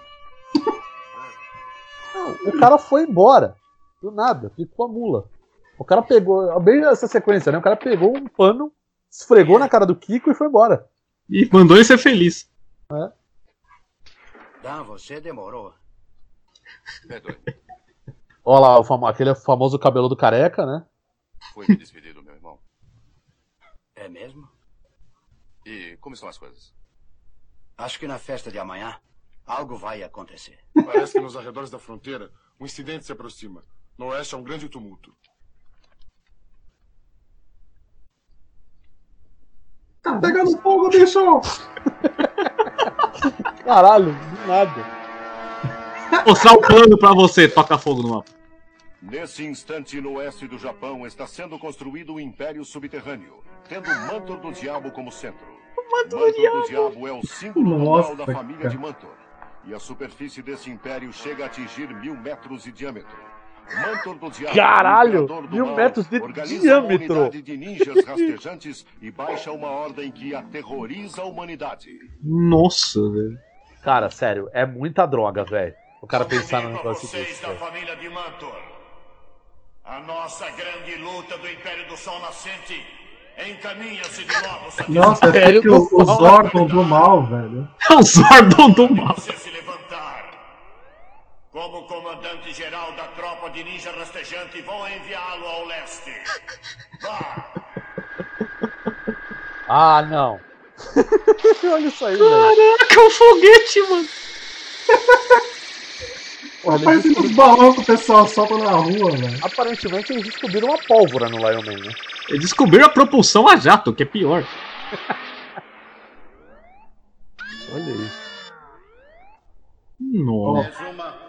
O cara foi embora. Do nada. Ficou a mula. O cara pegou. Bem essa sequência, né? O cara pegou um pano, esfregou na cara do Kiko e foi embora. E mandou ele ser feliz. Dan, você demorou. Perdoe, Olha lá, o famo- aquele famoso cabelo do careca, né? fui me despedir do meu irmão. É mesmo? E como estão as coisas? Acho que na festa de amanhã algo vai acontecer. Parece que nos arredores da fronteira um incidente se aproxima. No oeste há um grande tumulto. tá pegando fogo, bicho! [laughs] Caralho, do nada. Mostrar o plano pra você, toca fogo no mapa. Nesse instante, no oeste do Japão, está sendo construído um império subterrâneo, tendo Mantor do Diabo como centro. Mantor do Diabo é o símbolo Nossa, da família cara. de Mantor. E a superfície desse império chega a atingir mil metros de diâmetro. Mantor do Diabo, Caralho, o do mil mal, metros de organiza diâmetro. Uma unidade de ninjas [laughs] rastejantes e baixa uma ordem que aterroriza a humanidade. Nossa, velho. Cara, sério, é muita droga, velho. O cara pensar Pra negócio vocês desse. da família de Mantor. A nossa grande luta do Império do Sol Nascente encaminha-se de novo. Nossa, é tipo o, o Zordon do mal, velho. É o Zordon do mal. você se levantar. Como comandante-geral da tropa de ninja rastejante, vou enviá-lo ao leste. Vá! Ah, não. [laughs] Olha isso aí, velho. Caraca, é um foguete, mano. [laughs] Pô, parece uns balões que o pessoal solta na rua, velho. Aparentemente eles descobriram uma pólvora no Lion Man, né? Eles descobriram a propulsão a jato, que é pior. [laughs] Olha isso. Nossa.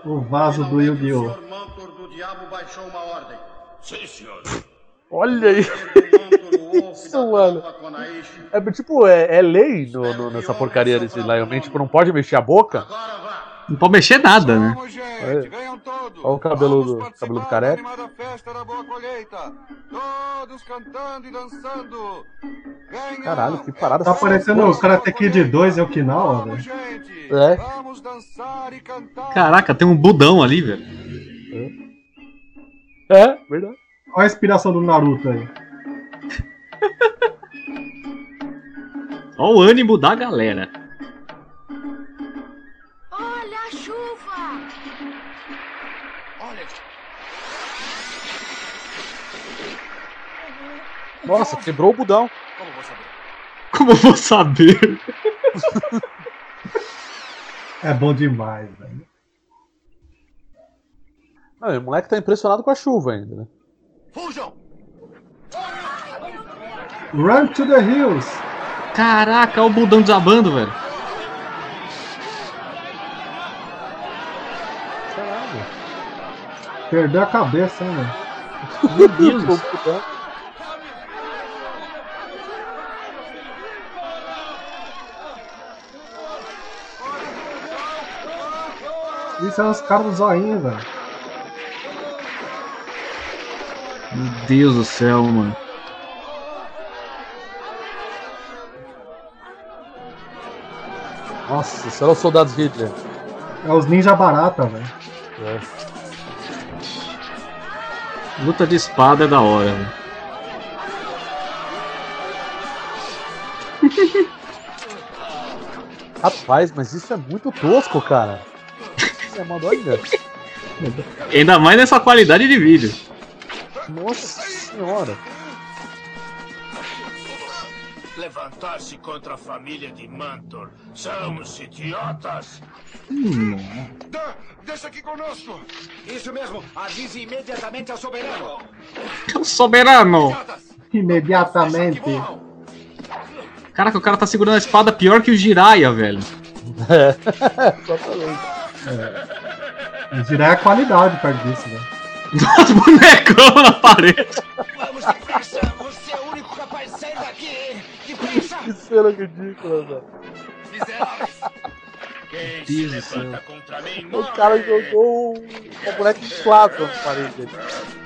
O vaso do Yu-Gi-Oh! o Sr. Mantor do Diabo baixou uma ordem. Sim, senhor. Olha aí. Isso, mano. É tipo, é, é lei no- no- nessa porcaria desse Lion Man, tipo, não pode mexer a boca. Não pode mexer nada, né? Vamos, gente, É. venham todos. Olha o cabelo do- careca. animada festa da boa colheita. Todos cantando e dançando. Venham. Caralho, que parada Tá parecendo o Karate Kid 2 em Okinawa, Vamos, velho. gente. É. Vamos dançar e cantar. Caraca, tem um budão ali, velho. É, verdade. Olha a inspiração do Naruto aí. Olha o ânimo da galera. Nossa, quebrou o budão. como vou saber? Como eu vou saber? É bom demais, velho. Não, o moleque tá impressionado com a chuva ainda, né? Fujam! Run to the hills! Caraca, olha o budão desabando, velho. Caralho. Perdeu a cabeça, hein, velho. Meu Deus. [laughs] Isso é os caras do zoinho, velho. Meu Deus do céu, mano. Nossa, serão os soldados Hitler. É os ninja barata, velho. É. Luta de espada é da hora, velho. [laughs] Rapaz, mas isso é muito tosco, cara. Você mandou olha. Ainda mais nessa qualidade de vídeo. Nossa senhora. Levantar-se contra a família de Mantor. São os idiotas. Dan, deixa aqui conosco. Isso mesmo, avise imediatamente ao soberano. O soberano. Imediatamente. Caraca, o cara tá segurando a espada pior que o Jiraiya, velho. [laughs] É. O Jirai é qualidade perto disso, velho. Os bonecão na parede. Vamos depressa, você é o único capaz de sair daqui. Depressa. Que cena ridícula, velho. Miseráveis. Quem Deus do céu. levanta contra mim O morre. cara jogou um- uma boneca inflável na parede. ali.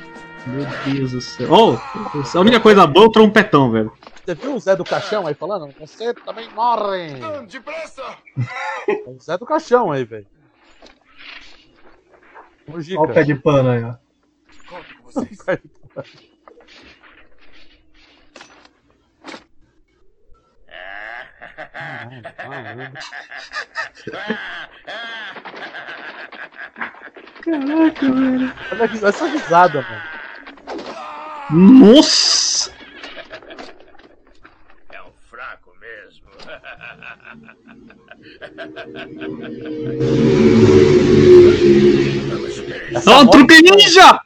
Meu Deus do céu. Oh, a única coisa boa é o trompetão, velho. Você viu o Zé do Caixão aí falando? Você também morre! Depressa. É o Zé do Caixão aí, velho. Olha o pé de pano aí, ó. Conto com vocês. Caraca, velho. Olha que- essa risada, mano. Nossa! É um fraco mesmo. [laughs] Ó, um truque ninja!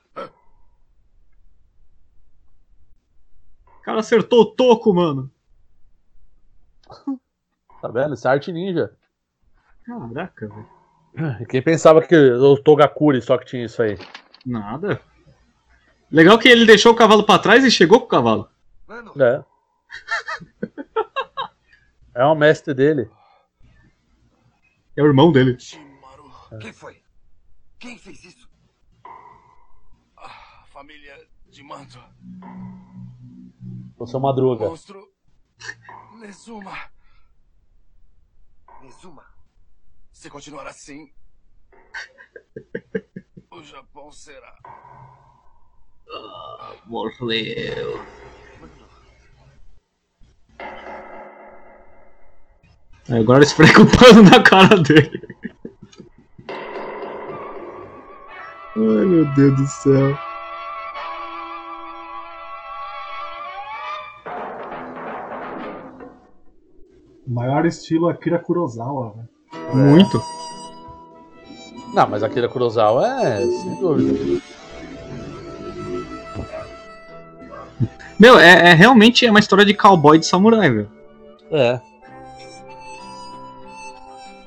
O cara acertou o toco, mano. Tá vendo? Isso é arte ninja. Caraca, velho. Quem pensava que o Togakuri só que tinha isso aí? Nada. Legal que ele deixou o cavalo pra trás e chegou com o cavalo. Mano, É. É o mestre dele. É o irmão dele. Shimaru. quem foi? Quem fez isso? Ah, família de Mantor. O seu Madruga. Monstro. Nezuma. Nezuma. Se continuar assim, O Japão será. Morreu. Aí Agora esfrega o pano [laughs] na cara dele. Ai meu Deus do céu. Maior estilo Akira Kurosawa, velho. Muito. Não, mas Akira Kurosawa é, sem dúvida. Meu, é, é realmente é uma história de cowboy de samurai, velho. É.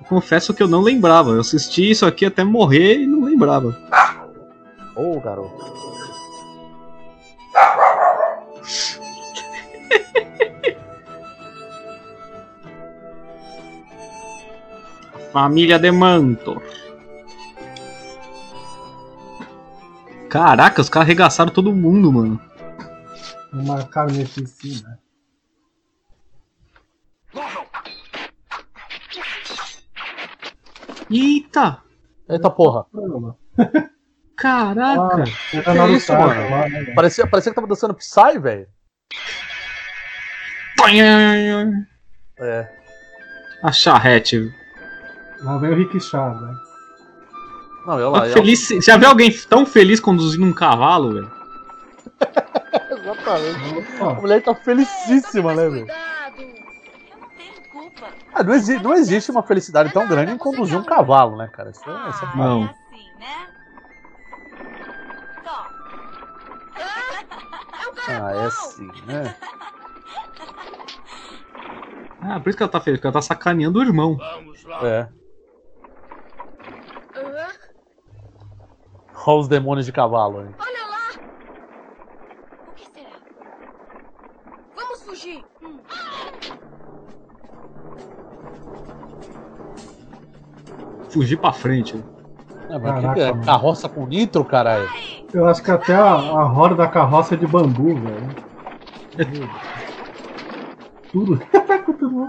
Confesso que eu não lembrava. Eu assisti isso aqui até morrer e não lembrava. Ô, garoto. Família de Mantor. Caraca, os caras arregaçaram todo mundo, mano. Uma carneficina. Eita! Eita porra. Caraca! Ah, Que é isso, mano? Parecia, parecia que tava dançando Psy, velho. É. A charrete. Lá vem o Rick Chá, velho. Não, olha lá. Tá feliz, Já viu alguém tão feliz conduzindo um cavalo, velho? [laughs] Exatamente. A mulher tá felicíssima, né, velho? Ah, não, exi- não existe uma felicidade tão grande em conduzir um cavalo, né, cara? Isso é, isso é fato. Não. Ah, é assim, né? Ah, por isso que ela tá feliz, porque ela tá sacaneando o irmão. É. Olha os demônios de cavalo, hein? Olha lá! O que será? Vamos fugir! Hum. Fugir pra frente. É, mas Caraca, que é? Carroça com nitro, caralho? Eu acho que até a, a roda da carroça é de bambu, velho. Tudo. [laughs] Tudo.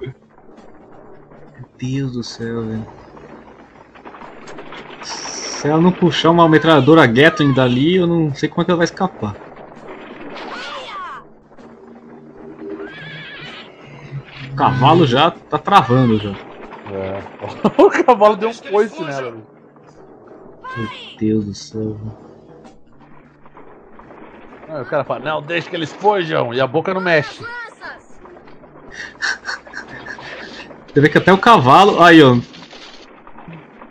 Meu Deus do céu, velho. Se ela não puxar uma metralhadora Gatling dali, eu não sei como é que ela vai escapar. O cavalo já tá travando já. É. [laughs] o cavalo deu um coice nela. Meu Deus do céu. Aí o cara fala, não, deixa que eles fujam. E a boca não mexe. [laughs] Você vê que até o cavalo. Aí, ó.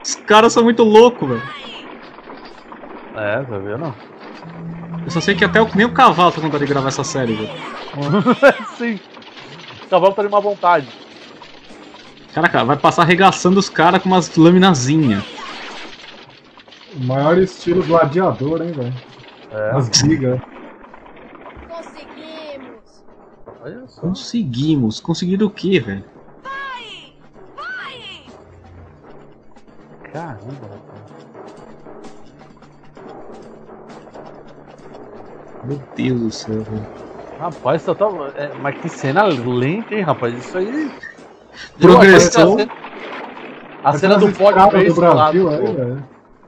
Os caras são muito loucos, velho. É, tá vendo? Eu só sei que até o, nem o cavalo tá com vontade de gravar essa série, velho. [laughs] Sim. O cavalo tá de má vontade. Caraca, vai passar arregaçando os caras com umas laminazinhas. O maior estilo gladiador, hein, velho. É. As brigas. Conseguimos! Olha só. Conseguimos. Conseguiram o quê, velho? Caramba, rapaz. Meu Deus do céu, velho. Rapaz, só tá. é, mas que cena lenta, hein, rapaz? Isso aí. Progressão. Que A cena, a cena do fez do Brasil, lado, aí, pô. velho.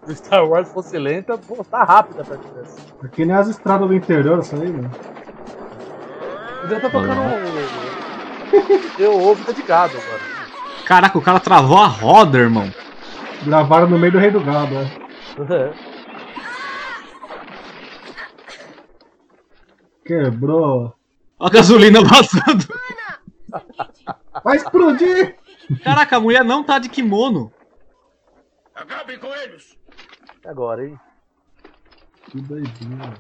Se o Star Wars fosse lenta, pô, tá rápida pra dessa. É que nem as estradas do interior, isso aí, velho. Já tá tocando. Eu ouvo tá de gado agora. Caraca, o cara travou a roda, irmão. Gravaram no meio do Rei do Gado, né? É. Quebrou. Ó a gasolina [laughs] vazando. Vai explodir! Caraca, a mulher não tá de kimono. Acabem com eles! Agora, hein? Que doidinho.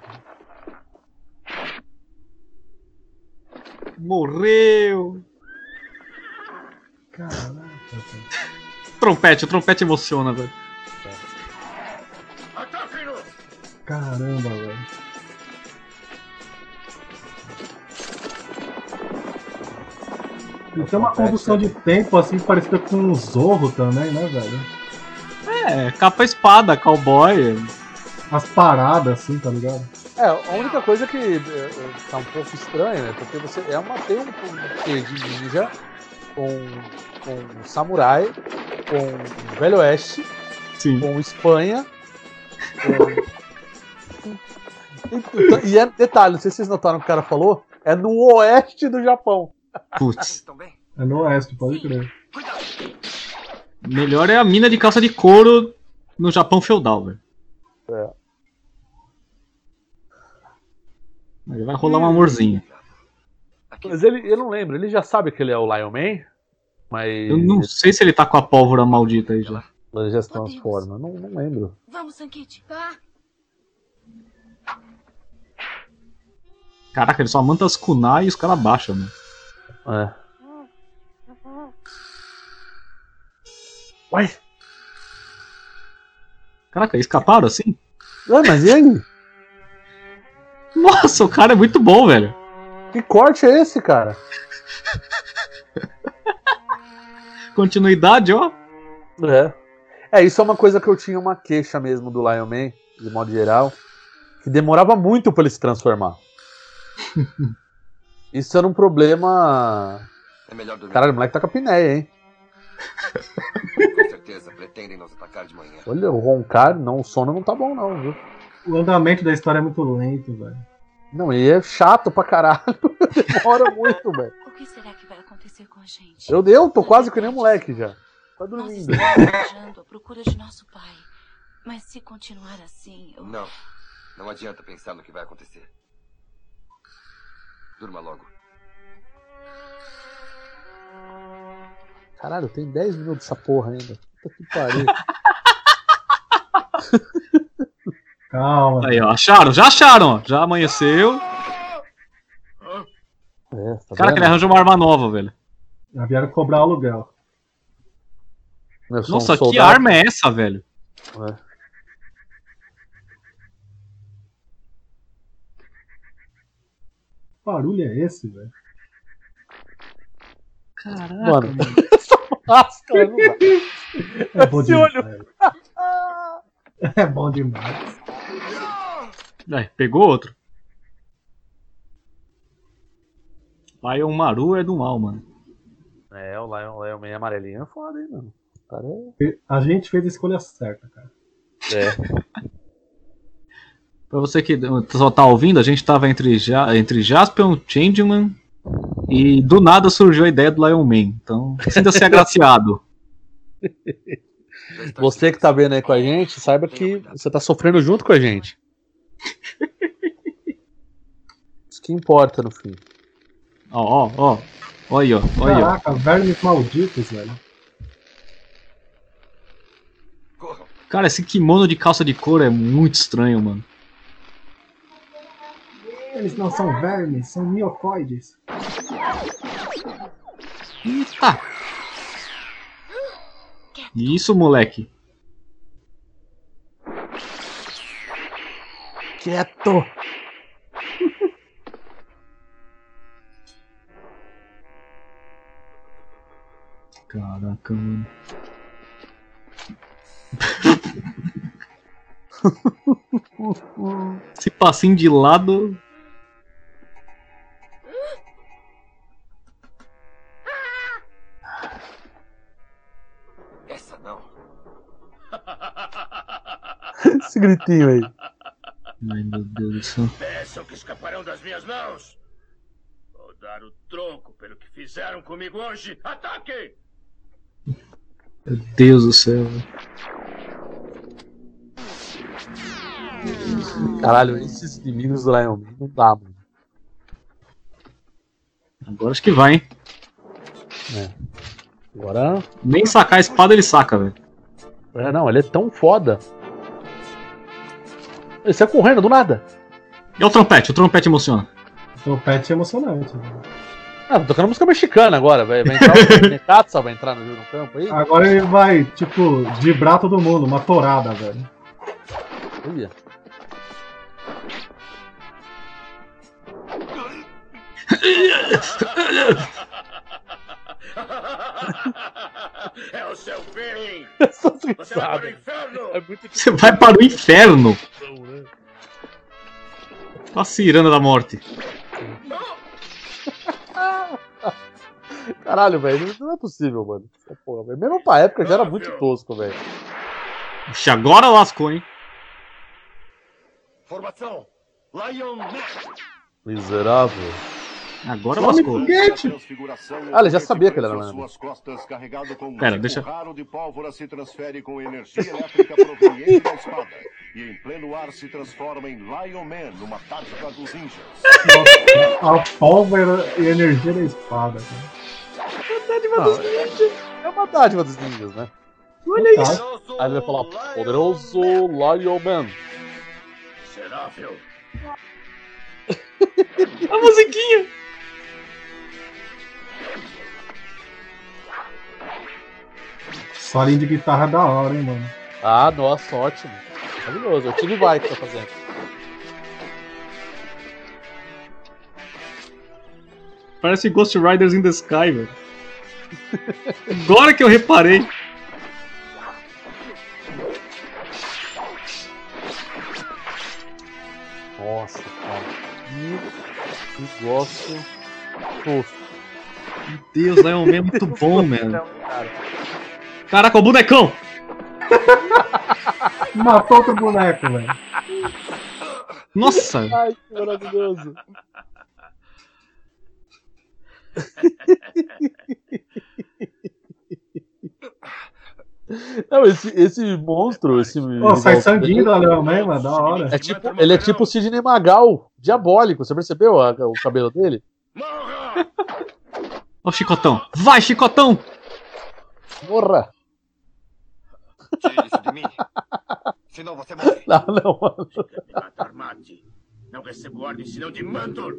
Morreu. Caraca, velho. Trompete, o trompete emociona, velho. Caramba, velho. E tem uma condução de tempo assim parecida com um zorro também, né, velho? É, capa espada, cowboy. As paradas assim, tá ligado? É, a única coisa que é, é, tá um pouco estranha, né? Porque você é uma, tem um, um quê de ninja com, com um samurai com o Velho Oeste, Sim. com Espanha. com- [laughs] E, e é detalhe, não sei se vocês notaram o que o cara falou, é no oeste do Japão. Putz. É no oeste, pode crer. Melhor é a mina de calça de couro no Japão feudal, velho. É. Vai rolar um amorzinho. Mas ele, eu não lembro, ele já sabe que ele é o Lion Man, mas Eu não sei se ele tá com a pólvora maldita aí já. ele já se transforma. Não, não lembro. Vamos, Sankichi. Tá. Caraca, ele só manda as kunai e os caras baixam, mano. É. Uai, Caraca, escaparam assim? ué, mas e aí? Nossa, o cara é muito bom, velho. Que corte é esse, cara? Continuidade, ó. É. É, isso é uma coisa que eu tinha uma queixa mesmo do Lion Man, de modo geral, que demorava muito pra ele se transformar. [laughs] Isso era um problema. É melhor dormir. Caralho, o moleque tá com a pinéia, hein? Com certeza pretendem nos atacar de manhã. Olha, o roncar, não, o sono não tá bom, não, viu? O andamento da história é muito lento, velho. Não, e é chato pra caralho. [laughs] Demora muito, velho. O que será que vai acontecer com a gente? Eu deu, tô quase que nem moleque já. Tá dormindo. viajando à procura de nosso pai. Mas se continuar assim, eu... Não. Não adianta pensar no que vai acontecer. Durma logo. Caralho, tem 10 minutos essa porra ainda. Puta que pariu. [laughs] Calma. Aí, ó. Acharam, já acharam, ó. Já amanheceu. É, tá Cara, que ele arranjou uma arma nova, velho. Já vieram cobrar aluguel. Eu sou um Nossa, que arma é essa, velho? É. barulho é esse, velho? Mano, [laughs] essa máscara não dá. É bom Esse demais. olho. [laughs] É bom demais. Aí, pegou outro. Lion Maru é do mal, mano. É, o Lion, Lion Man amarelinho é foda, hein, mano. Cara é. A gente fez a escolha certa, cara. É. [laughs] Pra você que só tá ouvindo, a gente tava entre, ja entre Jaspion, Changeman e do nada surgiu a ideia do Lion Man. Então, sinta-se [laughs] agraciado. Você que tá vendo aí com a gente, saiba que você tá sofrendo junto com a gente. Isso que importa no fim. Ó, ó, ó. Olha aí, ó. Olha aí, ó. Caraca, vermes malditos, velho. Cara, esse kimono de calça de couro é muito estranho, mano. Eles não são vermes, são miocoides. Eita! Isso, moleque. Quieto! [laughs] Caraca, mano. [laughs] Esse passinho de lado. [laughs] Esse gritinho aí. Ai, meu Deus do céu. Pensam que escaparão das minhas mãos? Vou dar o troco pelo que fizeram comigo hoje. Ataque! Meu Deus do céu. velho. Caralho, esses inimigos do Lion Man não dá, mano. Agora acho que vai, hein? Agora. Nem sacar a espada ele saca, velho. É, não, ele é tão foda. Ele sai correndo do nada. E o trompete? O trompete emociona. O pet é emocionante. velho. Ah, tô tocando música mexicana agora. Vai, vai entrar o [laughs] vai entrar no, no campo aí. Agora ele vai, tipo, dibrar todo mundo, uma torada, velho. Olha. [laughs] É o seu fim! [laughs] Essa Você vai para o inferno! É muito Você vai para o inferno. A ciranda da morte. [laughs] Caralho, velho, não é possível, mano. Essa Porra, velho. Mesmo pra época já era muito tosco, velho. Ixi, agora lascou, hein? Formação. Lion. Miserável. Agora Some lascou. foguete! Ah, ele já sabia que ele era um Pera, deixa- raro de pólvora se transfere com energia elétrica proveniente da espada. E em pleno ar se transforma em Lion Man, numa tática dos ninjas. A pólvora e a energia da espada. Cara. Não, é, é uma dádiva dos ninjas, né? Olha isso. Aí ele vai falar, poderoso Lion Man. Seráfil. [laughs] A musiquinha. Solinho de guitarra da hora, hein, mano. Ah, nossa, ótimo. Maravilhoso. É o Time Vai que tá fazendo. Parece Ghost Riders in the Sky, velho. Agora que eu reparei. Nossa, cara. Que negócio tosco. Meu Deus, Lion Man é muito bom, [laughs] mano. Cara. Caraca, o bonecão! [laughs] Matou outro boneco, velho. Nossa! Ai, que maravilhoso. Não, esse, esse monstro, esse. Pô, sai sanguinho do Leão Man, mano. Da hora. É tipo, ele é tipo o Sidney Magal, diabólico. Você percebeu a- o cabelo dele? Ó o chicotão. Vai, chicotão! Morra! Isso de mim. Senão você morre. [laughs] Não, não, mano. Matar mate. Não recebo ordem senão de Mantor.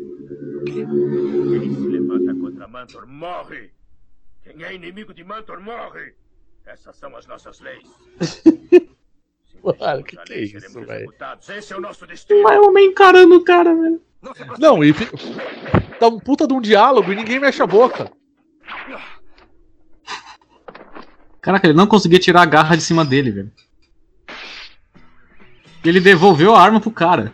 Quem se levanta contra Mantor morre. Quem é inimigo de Mantor morre. Essas são as nossas leis. [laughs] Mano, que que é isso, Seremos velho? executados. Esse é o nosso destino. Lion Man encarando o cara, velho. Não, e fi- tá um puta de um diálogo e ninguém mexe a boca. Caraca, ele não conseguia tirar a garra de cima dele, velho. Ele devolveu a arma pro cara.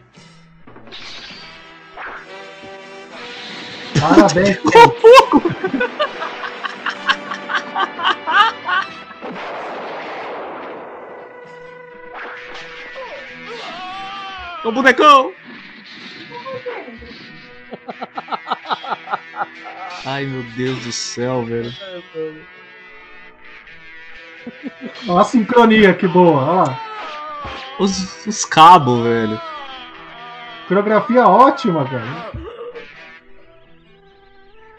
Parabéns. [laughs] Ô bonecão! [laughs] Ai meu Deus do céu, velho. Olha a sincronia, que boa. Olha lá. Os, os cabos, velho. Coreografia ótima, cara.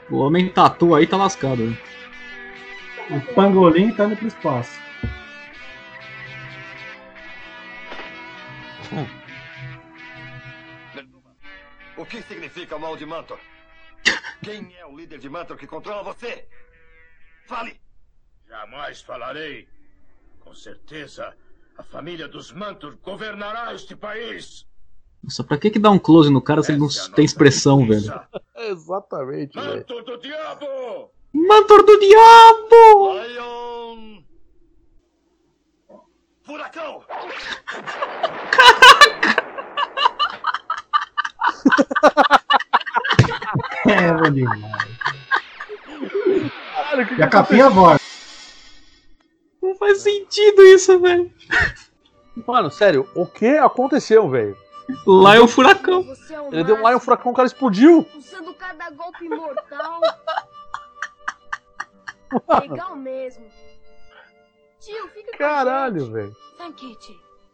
O homem tatu aí tá lascado. velho. O pangolim tá indo pro espaço. O que significa o mal de Mantor? Quem é o líder de Mantor que controla você? Fale! Jamais falarei. Com certeza, a família dos Mantor governará este país. Nossa, pra que que dá um close no cara se ele não tem expressão, velho? Exatamente, velho. Mantor do diabo! Mantor do diabo! Lion! Furacão! [laughs] É, bom demais. Caralho, que E a capinha voz. Faz sentido isso, velho. Mano, sério, o que aconteceu, velho? Lá é o furacão. É o Ele deu um raio, o máximo, furacão, o cara explodiu. Usando cada golpe mortal. Legal mesmo. Tio, fica Caralho, velho.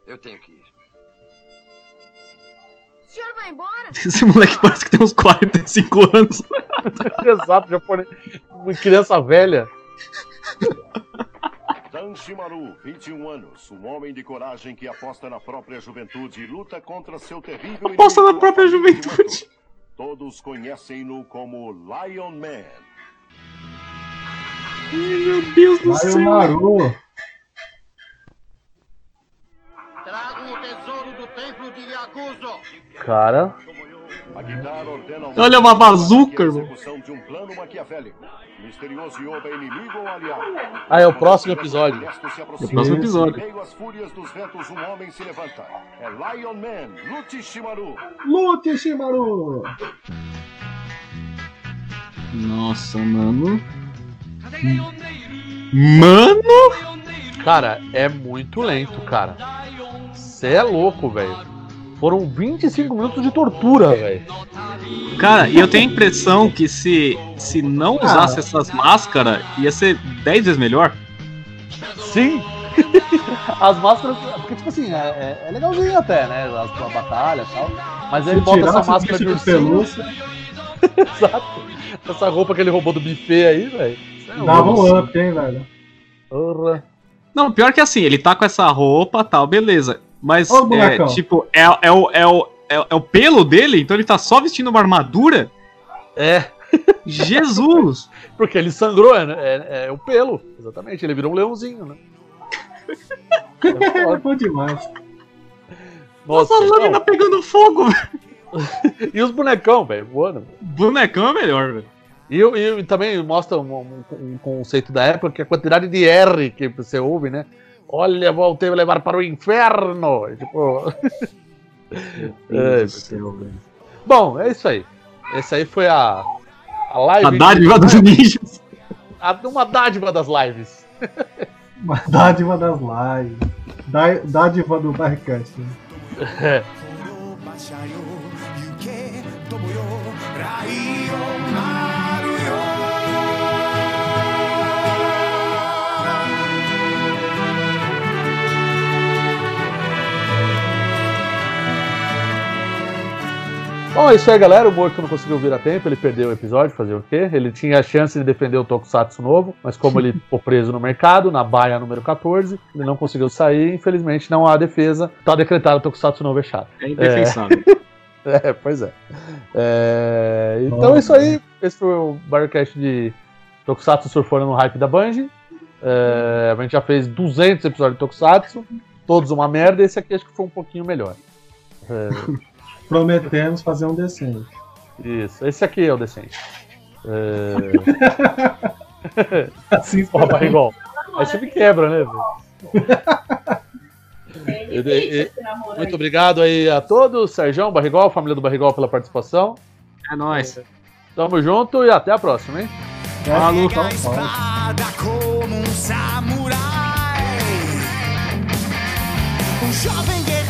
Eu tenho que ir. o senhor vai embora? [laughs] Esse moleque parece que tem uns 45 anos. [laughs] Exato, japonês. Uma criança velha. Tanshimaru, 21 anos, um homem de coragem que aposta na própria juventude e luta contra seu terrível Aposta inimigo, na própria juventude. Todos conhecem-no como Lion Man. Ai, meu Deus do o céu. Maru. Trago o tesouro do templo de Yakuzo! Cara, Olha uma bazuca, irmão. é? Ah, é o próximo episódio. É o próximo episódio. É. Lute, Shimaru. Nossa, mano. Mano! Cara, é muito lento, cara. Você é louco, velho. Foram 25 minutos de tortura, velho. Cara, e eu tenho a impressão que se, se não usasse Ah. essas máscaras, ia ser 10 vezes melhor. Sim! [laughs] As máscaras. Porque, tipo assim, é, é- é legalzinho até, né? As, a batalha e tal. Mas ele Se bota essa máscara de ursinho. pelúcia, [laughs] Exato. Essa roupa que ele roubou do buffet aí, velho. Isso é dava um up, hein, velho. Porra. Não, pior que assim, ele tá com essa roupa tal, beleza. Mas, o é, tipo, é, é, o, é, o, é, é o pelo dele, então ele tá só vestindo uma armadura? É. Jesus! [laughs] Porque ele sangrou, é, é, é o pelo. Exatamente, ele virou um leãozinho, né? É bom demais. Nossa, Essa lâmina não. pegando fogo, velho. [laughs] E os bonecão, velho, voando. Bonecão é melhor, velho. E, e- e também mostra um, um- um conceito da época que a quantidade de R que você ouve, né? Olha, voltei a levar para o inferno. E, Tipo. [laughs] É, Bom, é isso aí. Essa aí foi a, a live. A dádiva dos ninjas. A- uma dádiva das lives. [laughs] Uma dádiva das lives. Dá- Dádiva do Barricast. né? É. 馬車よ行け友よライオン Bom, é isso aí, galera. O Morto não conseguiu vir a tempo, ele perdeu o episódio, fazer o quê? Ele tinha a chance de defender o Tokusatsu novo, mas como ele [laughs] ficou preso no mercado, na baia número 14, ele não conseguiu sair, infelizmente não há defesa. Tá decretado o Tokusatsu novo é chato. É indefensável. É, [laughs] pois é. É, Então é isso aí. Esse foi o Barcast de Tokusatsu surfando no hype da Bungie. É, a gente já fez 200 episódios de Tokusatsu, todos uma merda. Esse aqui acho que foi um pouquinho melhor. É, [laughs] Prometemos fazer um decente. isso, esse aqui é o decente. É... [laughs] Assim, [laughs] Ó, barrigol. Aí você me quebra, né, velho? E- e- e- Muito obrigado aí a todos, Sérgio, Barrigol, família do Barrigol pela participação. É nóis. Tamo junto e até a próxima, hein? Falou, espada como um samurai. Um jovem guerreiro